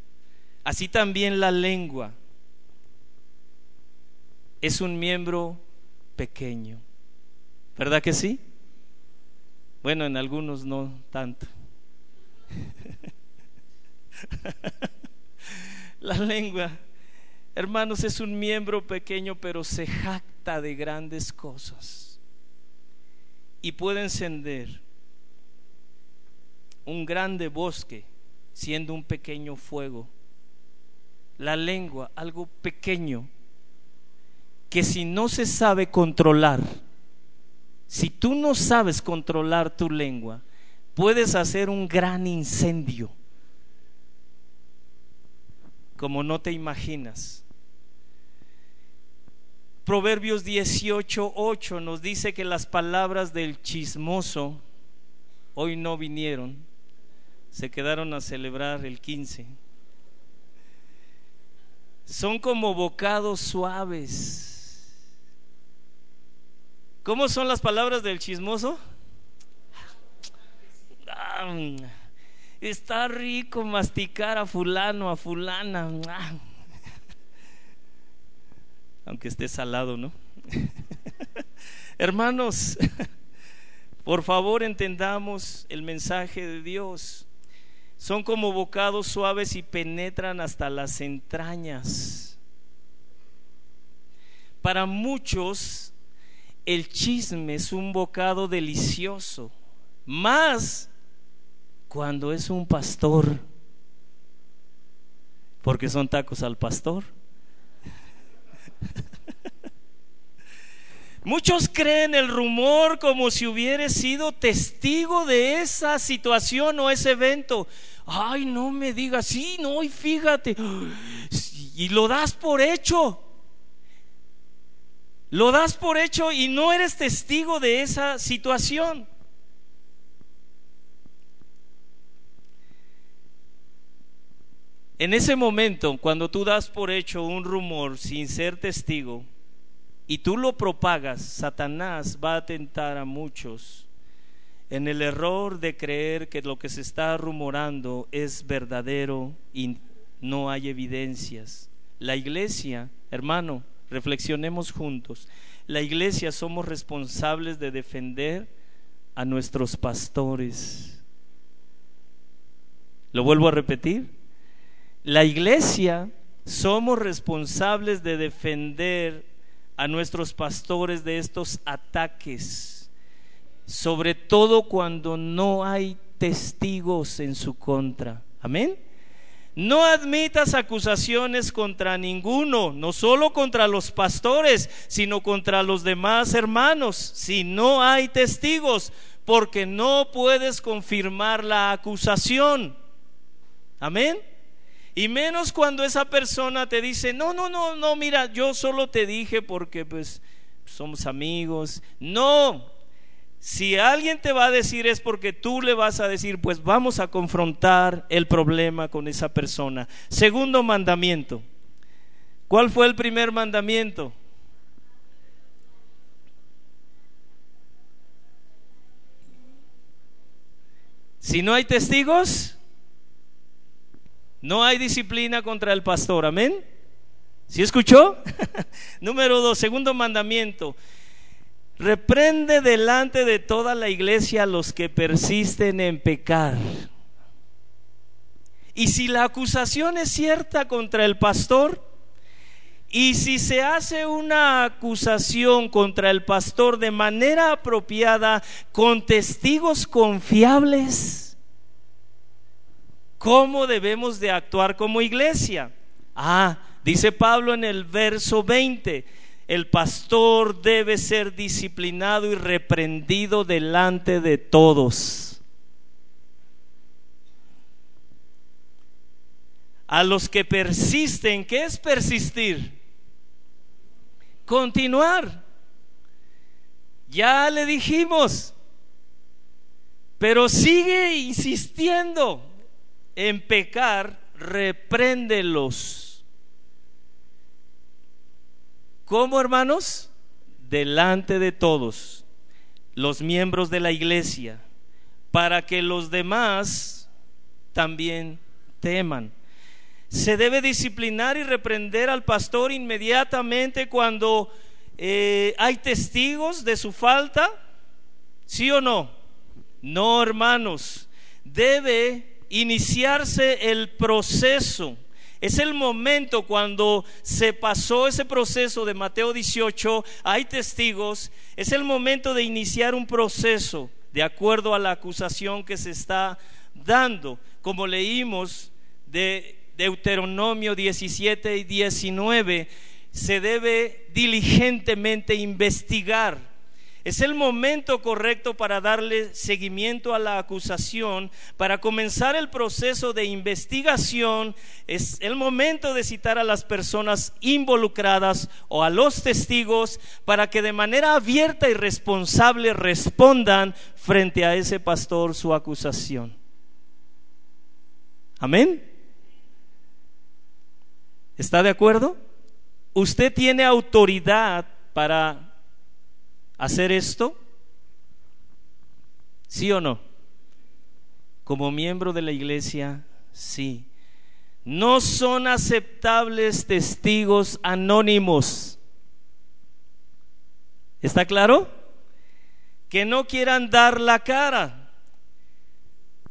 Así también la lengua es un miembro pequeño. ¿Verdad que sí? Bueno, en algunos no tanto. La lengua, hermanos, es un miembro pequeño, pero se jacta de grandes cosas. Y puede encender un grande bosque siendo un pequeño fuego. La lengua, algo pequeño, que si no se sabe controlar, si tú no sabes controlar tu lengua, puedes hacer un gran incendio, como no te imaginas. Proverbios 18:8 nos dice que las palabras del chismoso hoy no vinieron, se quedaron a celebrar el 15. Son como bocados suaves ¿Cómo son las palabras del chismoso? Está rico masticar a fulano, a fulana. Aunque esté salado, ¿no? Hermanos, por favor entendamos el mensaje de Dios. Son como bocados suaves y penetran hasta las entrañas Para muchos, el chisme es un bocado delicioso, más cuando es un pastor, porque son tacos al pastor. Muchos creen el rumor como si hubiera sido testigo de esa situación o ese evento. Ay, no me digas, sí, no, y fíjate. Y lo das por hecho. Lo das por hecho y no eres testigo de esa situación. En ese momento, cuando tú das por hecho un rumor sin ser testigo y tú lo propagas, Satanás va a tentar a muchos en el error de creer que lo que se está rumorando es verdadero y no hay evidencias. La iglesia, hermano, reflexionemos juntos. La iglesia somos responsables de defender a nuestros pastores. Lo vuelvo a repetir. La iglesia somos responsables de defender a nuestros pastores de estos ataques, sobre todo cuando no hay testigos en su contra. Amén. No admitas acusaciones contra ninguno, no solo contra los pastores, sino contra los demás hermanos, si no hay testigos, porque no puedes confirmar la acusación. Amén. Y menos cuando esa persona te dice, no, no, no, no, mira, yo solo te dije porque pues somos amigos. No, si alguien te va a decir es porque tú le vas a decir, pues vamos a confrontar el problema con esa persona. Segundo mandamiento. ¿Cuál fue el primer mandamiento? Si no hay testigos, no hay disciplina contra el pastor, amén. ¿Sí escuchó? Número dos, segundo mandamiento. Reprende delante de toda la iglesia a los que persisten en pecar. Y si la acusación es cierta contra el pastor, y si se hace una acusación contra el pastor de manera apropiada, con testigos confiables, ¿Cómo debemos de actuar como iglesia? Ah, dice Pablo en el verso 20, el pastor debe ser disciplinado y reprendido delante de todos. A los que persisten, ¿qué es persistir? Continuar. Ya le dijimos, pero sigue insistiendo en pecar, repréndelos. ¿Cómo, hermanos? Delante de todos, los miembros de la iglesia, para que los demás también teman. Se debe disciplinar y reprender al pastor inmediatamente cuando eh, hay testigos de su falta. ¿Sí o no? No, hermanos. Debe iniciarse el proceso. Es el momento cuando se pasó ese proceso de Mateo 18, hay testigos, es el momento de iniciar un proceso de acuerdo a la acusación que se está dando, como leímos de Deuteronomio 17 y 19, se debe diligentemente investigar es el momento correcto para darle seguimiento a la acusación, para comenzar el proceso de investigación. Es el momento de citar a las personas involucradas o a los testigos para que de manera abierta y responsable respondan frente a ese pastor su acusación. Amén. ¿Está de acuerdo? Usted tiene autoridad para hacer esto? ¿Sí o no? Como miembro de la iglesia, sí. No son aceptables testigos anónimos. ¿Está claro? Que no quieran dar la cara.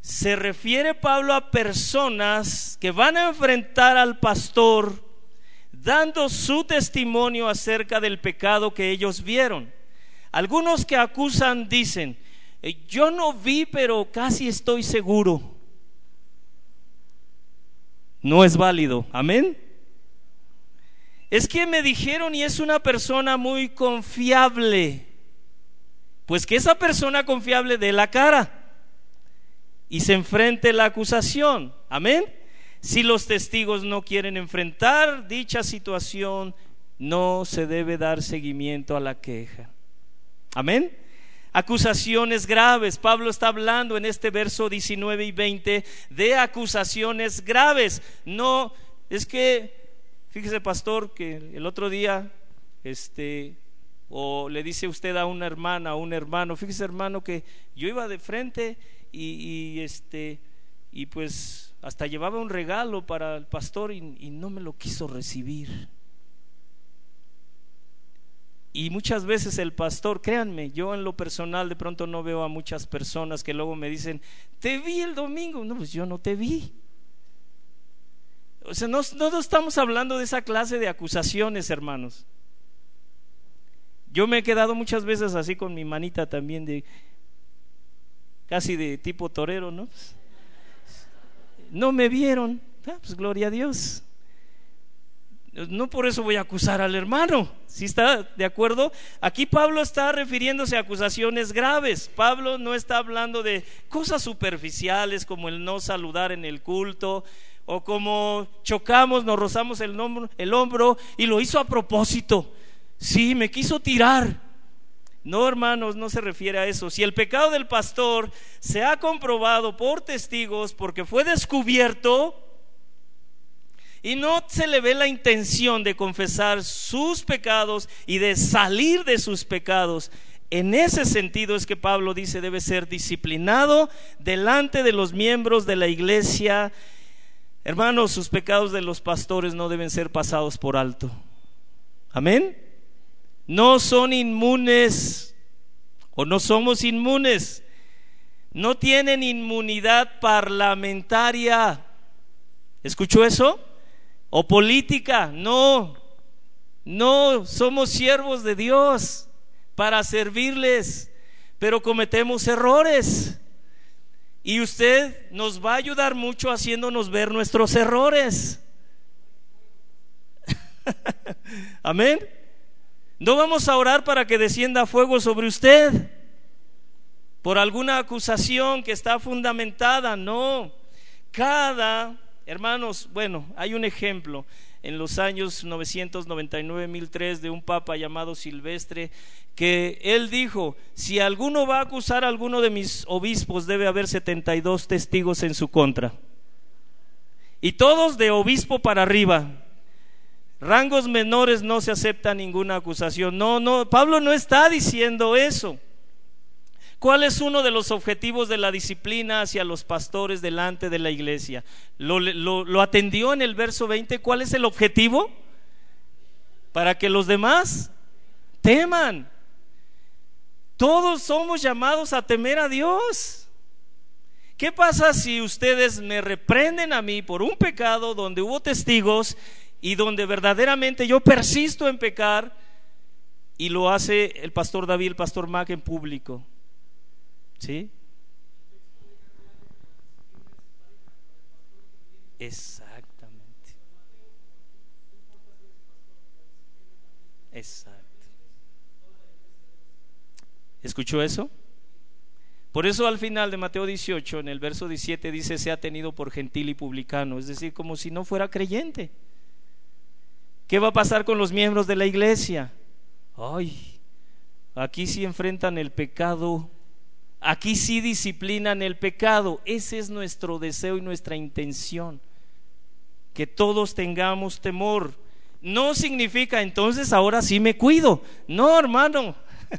Se refiere Pablo a personas que van a enfrentar al pastor dando su testimonio acerca del pecado que ellos vieron. Algunos que acusan dicen, eh, yo no vi, pero casi estoy seguro. No es válido. Amén. Es que me dijeron y es una persona muy confiable. Pues que esa persona confiable dé la cara y se enfrente la acusación. Amén. Si los testigos no quieren enfrentar dicha situación, no se debe dar seguimiento a la queja. Amén. Acusaciones graves. Pablo está hablando en este verso 19 y 20 de acusaciones graves. No, es que, fíjese pastor, que el otro día, este, o le dice usted a una hermana, a un hermano, fíjese hermano que yo iba de frente y, y este, y pues hasta llevaba un regalo para el pastor y, no me lo quiso recibir. Y muchas veces el pastor, créanme, yo en lo personal de pronto no veo a muchas personas que luego me dicen, te vi el domingo. No, pues yo no te vi. O sea, no, no estamos hablando de esa clase de acusaciones, hermanos. Yo me he quedado muchas veces así con mi manita también de casi de tipo torero, ¿no? no me vieron. Ah, pues gloria a Dios. No por eso voy a acusar al hermano. Si está de acuerdo? Aquí Pablo está refiriéndose a acusaciones graves. Pablo no está hablando de cosas superficiales como el no saludar en el culto o como chocamos, nos rozamos el hombro, el hombro y lo hizo a propósito. Sí, me quiso tirar. No, hermanos, no se refiere a eso. Si el pecado del pastor se ha comprobado por testigos porque fue descubierto y no se le ve la intención de confesar sus pecados y de salir de sus pecados, en ese sentido es que Pablo dice debe ser disciplinado delante de los miembros de la iglesia. Hermanos, sus pecados de los pastores no deben ser pasados por alto. Amén no son inmunes o no somos inmunes. No tienen inmunidad parlamentaria. ¿Escuchó eso? O política. No. No, somos siervos de Dios para servirles, pero cometemos errores. Y usted nos va a ayudar mucho haciéndonos ver nuestros errores. Amén. No vamos a orar para que descienda fuego sobre usted por alguna acusación que está fundamentada, no. Cada, hermanos, bueno, hay un ejemplo en los años 999-1003 de un papa llamado Silvestre que él dijo, si alguno va a acusar a alguno de mis obispos debe haber 72 testigos en su contra. Y todos de obispo para arriba. Rangos menores no se acepta ninguna acusación. No, no, Pablo no está diciendo eso. ¿Cuál es uno de los objetivos de la disciplina hacia los pastores delante de la iglesia? Lo, lo, atendió en el verso 20. ¿Cuál es el objetivo? Para que los demás teman. Todos somos llamados a temer a Dios. ¿Qué pasa si ustedes me reprenden a mí por un pecado donde hubo testigos y donde verdaderamente yo persisto en pecar y lo hace el pastor David, el pastor Mac en público. ¿Sí? Exactamente. Exacto. ¿Escuchó eso? Por eso al final de Mateo 18, en el verso 17, dice, se ha tenido por gentil y publicano, es decir, como si no fuera creyente. ¿Qué va a pasar con los miembros de la iglesia? Ay, aquí sí enfrentan el pecado, aquí sí disciplinan el pecado. Ese es nuestro deseo y nuestra intención, que todos tengamos temor. No significa entonces ahora sí me cuido. No, hermano.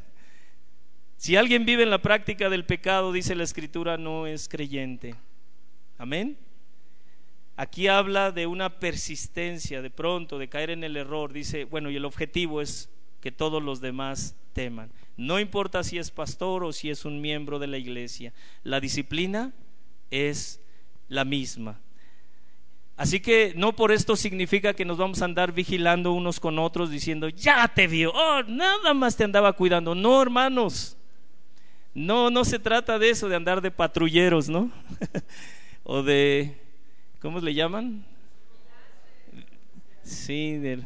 Si alguien vive en la práctica del pecado, dice la escritura, no es creyente. Amén. Aquí habla de una persistencia, de pronto, de caer en el error. Dice, bueno, y el objetivo es que todos los demás teman. No importa si es pastor o si es un miembro de la iglesia, la disciplina es la misma. Así que no por esto significa que nos vamos a andar vigilando unos con otros diciendo, ya te vio, oh, nada más te andaba cuidando. No, hermanos, no, no se trata de eso, de andar de patrulleros, ¿no? o de, ¿cómo le llaman? Sí, de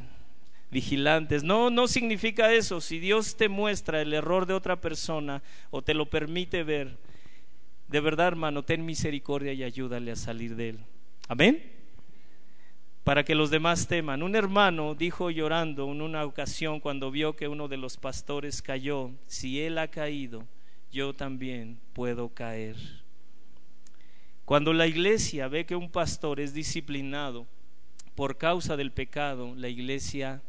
vigilantes. No, no significa eso. Si Dios te muestra el error de otra persona o te lo permite ver, de verdad, hermano, ten misericordia y ayúdale a salir de él. Amén. Para que los demás teman. Un hermano dijo llorando en una ocasión cuando vio que uno de los pastores cayó, si él ha caído, yo también puedo caer. Cuando la iglesia ve que un pastor es disciplinado por causa del pecado, la iglesia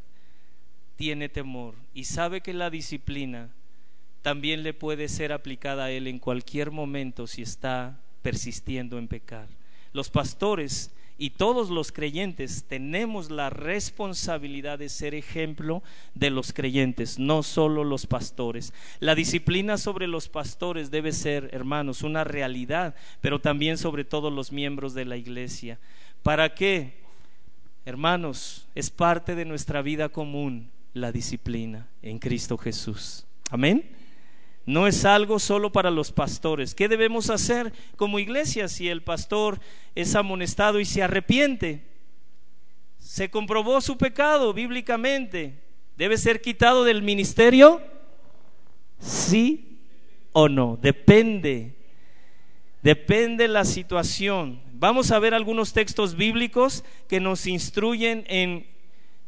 tiene temor y sabe que la disciplina también le puede ser aplicada a él en cualquier momento si está persistiendo en pecar. Los pastores y todos los creyentes tenemos la responsabilidad de ser ejemplo de los creyentes, no solo los pastores. La disciplina sobre los pastores debe ser, hermanos, una realidad, pero también sobre todos los miembros de la iglesia. ¿Para qué? Hermanos, es parte de nuestra vida común la disciplina en Cristo Jesús. Amén. No es algo solo para los pastores. ¿Qué debemos hacer como iglesia si el pastor es amonestado y se arrepiente? Se comprobó su pecado bíblicamente. ¿Debe ser quitado del ministerio? Sí o no. Depende. Depende la situación. Vamos a ver algunos textos bíblicos que nos instruyen en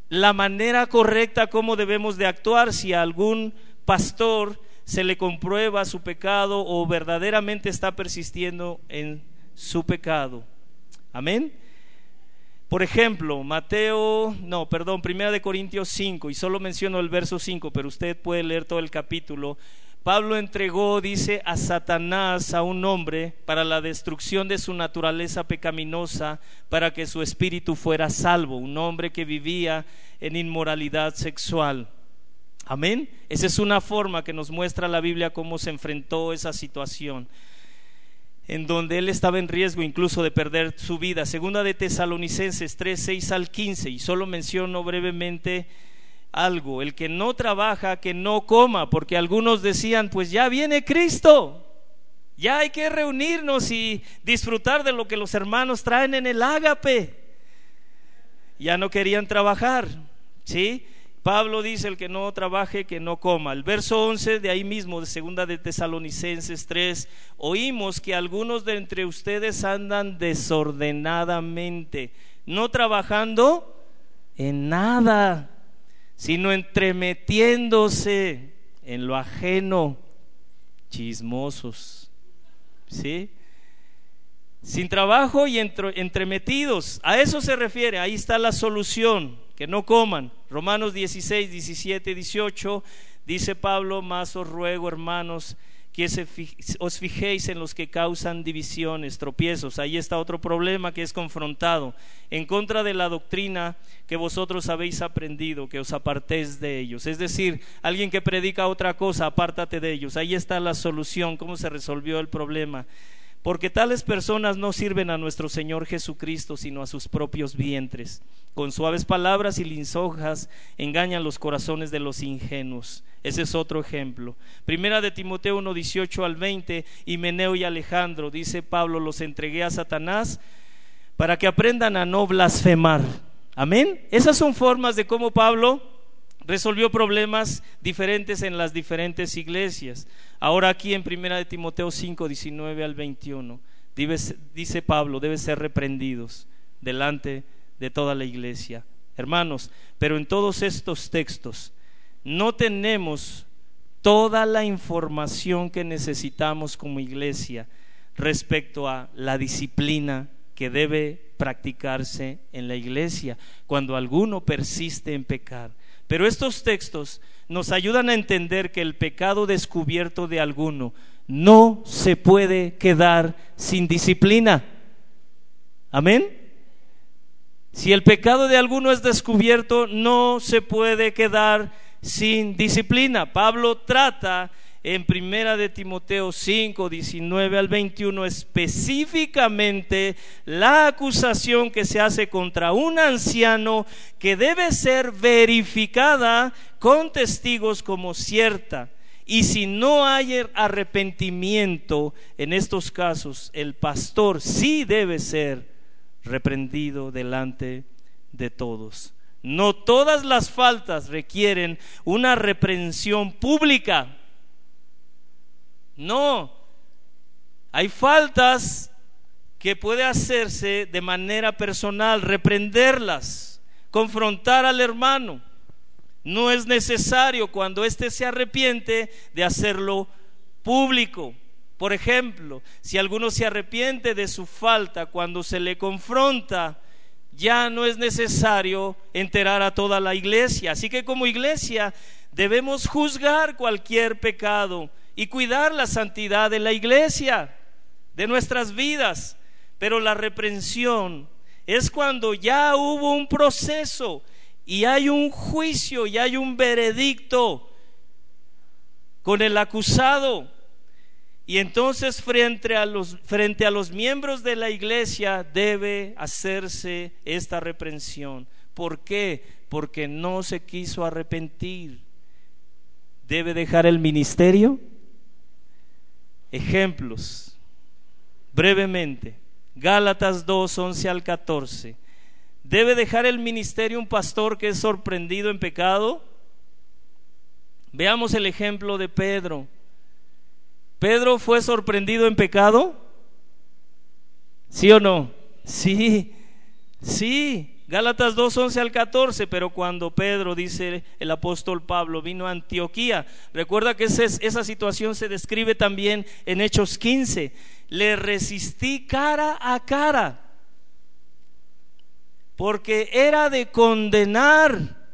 la manera correcta como debemos de actuar si a algún pastor se le comprueba su pecado o verdaderamente está persistiendo en su pecado. Amén. Por ejemplo, Mateo, no, perdón, Primera de Corintios 5, y solo menciono el verso 5, pero usted puede leer todo el capítulo. Pablo entregó, dice, a Satanás a un hombre para la destrucción de su naturaleza pecaminosa, para que su espíritu fuera salvo, un hombre que vivía en inmoralidad sexual. Amén. Esa es una forma que nos muestra la Biblia cómo se enfrentó esa situación en donde él estaba en riesgo incluso de perder su vida. Segunda de Tesalonicenses 3, 6 al 15, y solo menciono brevemente algo, el que no trabaja, que no coma, porque algunos decían, pues ya viene Cristo, ya hay que reunirnos y disfrutar de lo que los hermanos traen en el ágape. Ya no querían trabajar, ¿sí? Pablo dice, el que no trabaje, que no coma. El verso 11 de ahí mismo, de segunda de Tesalonicenses 3, oímos que algunos de entre ustedes andan desordenadamente, no trabajando en nada, sino entremetiéndose en lo ajeno, chismosos, ¿sí? Sin trabajo y entremetidos. A eso se refiere, ahí está la solución que no coman. Romanos 16, 17, 18, dice Pablo, más os ruego, hermanos, que os fijéis en los que causan divisiones, tropiezos. Ahí está otro problema que es confrontado en contra de la doctrina que vosotros habéis aprendido, que os apartéis de ellos. Es decir, alguien que predica otra cosa, apártate de ellos. Ahí está la solución, cómo se resolvió el problema porque tales personas no sirven a nuestro Señor Jesucristo, sino a sus propios vientres. Con suaves palabras y linsojas engañan los corazones de los ingenuos. Ese es otro ejemplo. Primera de Timoteo 1, 18 al 20, y Meneo y Alejandro, dice Pablo, los entregué a Satanás para que aprendan a no blasfemar. Amén. Esas son formas de cómo Pablo resolvió problemas diferentes en las diferentes iglesias. Ahora aquí en Primera de Timoteo 5, 19 al 21, dice Pablo, debe ser reprendidos delante de toda la iglesia. Hermanos, pero en todos estos textos no tenemos toda la información que necesitamos como iglesia respecto a la disciplina que debe practicarse en la iglesia cuando alguno persiste en pecar. Pero estos textos nos ayudan a entender que el pecado descubierto de alguno no se puede quedar sin disciplina. Amén. Si el pecado de alguno es descubierto, no se puede quedar sin disciplina. Pablo trata en Primera de Timoteo 5, 19 al 21, específicamente la acusación que se hace contra un anciano que debe ser verificada con testigos como cierta. Y si no hay arrepentimiento en estos casos, el pastor sí debe ser reprendido delante de todos. No todas las faltas requieren una reprensión pública. No, hay faltas que puede hacerse de manera personal, reprenderlas, confrontar al hermano. No es necesario cuando éste se arrepiente de hacerlo público. Por ejemplo, si alguno se arrepiente de su falta cuando se le confronta, ya no es necesario enterar a toda la iglesia. Así que como iglesia debemos juzgar cualquier pecado y cuidar la santidad de la iglesia, de nuestras vidas. Pero la reprensión es cuando ya hubo un proceso y hay un juicio y hay un veredicto con el acusado. Y entonces frente a, los, frente a los miembros de la iglesia debe hacerse esta reprensión. ¿Por qué? Porque no se quiso arrepentir. ¿Debe dejar el ministerio? Ejemplos, brevemente. Gálatas 2, 11 al 14. ¿Debe dejar el ministerio un pastor que es sorprendido en pecado? Veamos el ejemplo de Pedro. ¿Pedro fue sorprendido en pecado? ¿Sí o no? Sí, sí. Gálatas 2, 11 al 14, pero cuando Pedro, dice el apóstol Pablo, vino a Antioquía, recuerda que esa situación se describe también en Hechos 15, le resistí cara a cara, porque era de condenar,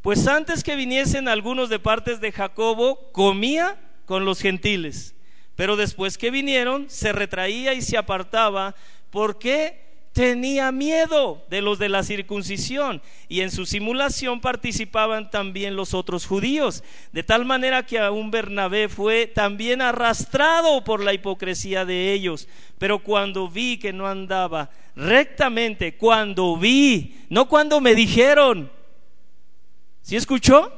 pues antes que viniesen algunos de partes de Jacobo, comía con los gentiles, pero después que vinieron, se retraía y se apartaba, porque tenía miedo de los de la circuncisión y en su simulación participaban también los otros judíos, de tal manera que aún Bernabé fue también arrastrado por la hipocresía de ellos. Pero cuando vi que no andaba rectamente, cuando vi, no cuando me dijeron, ¿sí escuchó?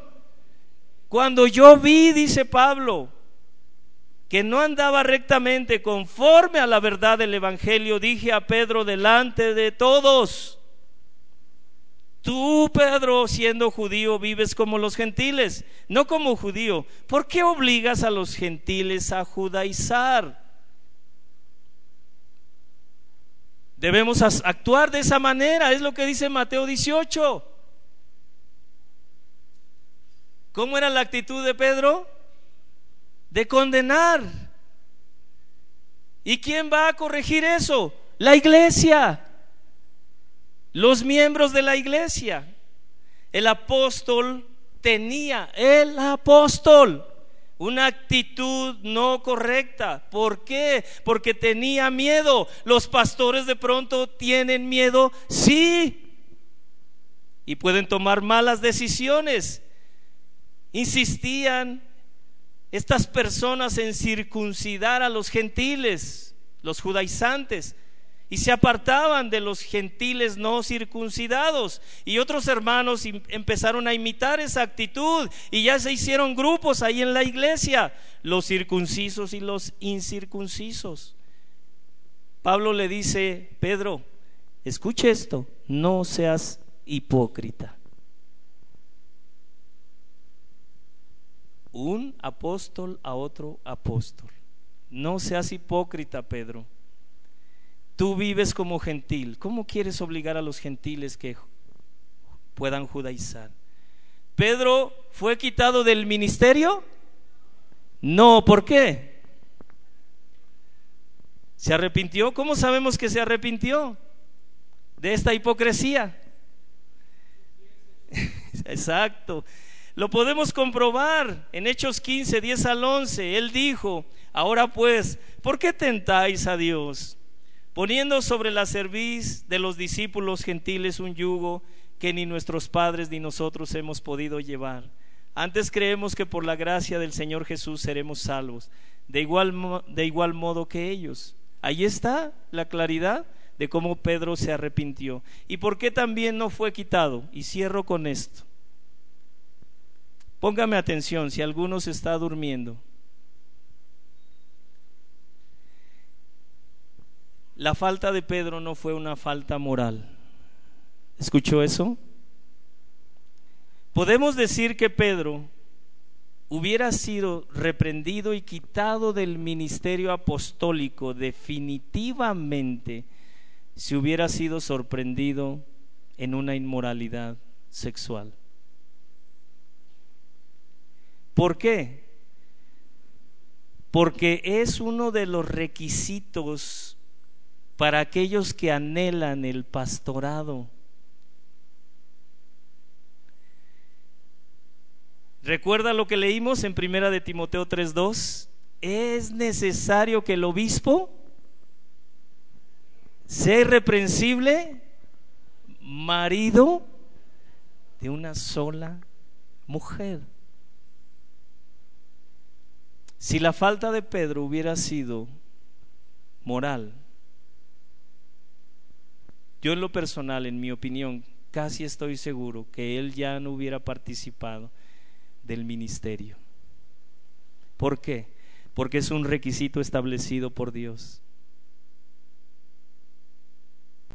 Cuando yo vi, dice Pablo, que no andaba rectamente conforme a la verdad del Evangelio, dije a Pedro delante de todos, tú Pedro siendo judío vives como los gentiles, no como judío, ¿por qué obligas a los gentiles a judaizar? Debemos actuar de esa manera, es lo que dice Mateo 18. ¿Cómo era la actitud de Pedro? De condenar. ¿Y quién va a corregir eso? La iglesia, los miembros de la iglesia. El apóstol tenía, el apóstol, una actitud no correcta. ¿Por qué? Porque tenía miedo. Los pastores de pronto tienen miedo, sí, y pueden tomar malas decisiones. Insistían estas personas en circuncidar a los gentiles, los judaizantes, y se apartaban de los gentiles no circuncidados. Y otros hermanos empezaron a imitar esa actitud y ya se hicieron grupos ahí en la iglesia, los circuncisos y los incircuncisos. Pablo le dice, Pedro, escuche esto, no seas hipócrita. Un apóstol a otro apóstol. No seas hipócrita, Pedro. Tú vives como gentil. ¿Cómo quieres obligar a los gentiles que puedan judaizar? ¿Pedro fue quitado del ministerio? No, ¿por qué? ¿Se arrepintió? ¿Cómo sabemos que se arrepintió de esta hipocresía? Exacto. Lo podemos comprobar en Hechos 15, 10 al 11. Él dijo, ahora pues, ¿por qué tentáis a Dios? Poniendo sobre la cerviz de los discípulos gentiles un yugo que ni nuestros padres ni nosotros hemos podido llevar. Antes creemos que por la gracia del Señor Jesús seremos salvos, de igual, de igual modo que ellos. Ahí está la claridad de cómo Pedro se arrepintió. ¿Y por qué también no fue quitado? Y cierro con esto. Póngame atención si alguno se está durmiendo. La falta de Pedro no fue una falta moral. ¿Escuchó eso? Podemos decir que Pedro hubiera sido reprendido y quitado del ministerio apostólico definitivamente si hubiera sido sorprendido en una inmoralidad sexual. ¿Por qué? Porque es uno de los requisitos para aquellos que anhelan el pastorado. ¿Recuerda lo que leímos en Primera de Timoteo 3:2? Es necesario que el obispo sea irreprensible, marido de una sola mujer. Si la falta de Pedro hubiera sido moral, yo en lo personal, en mi opinión, casi estoy seguro que él ya no hubiera participado del ministerio. ¿Por qué? Porque es un requisito establecido por Dios.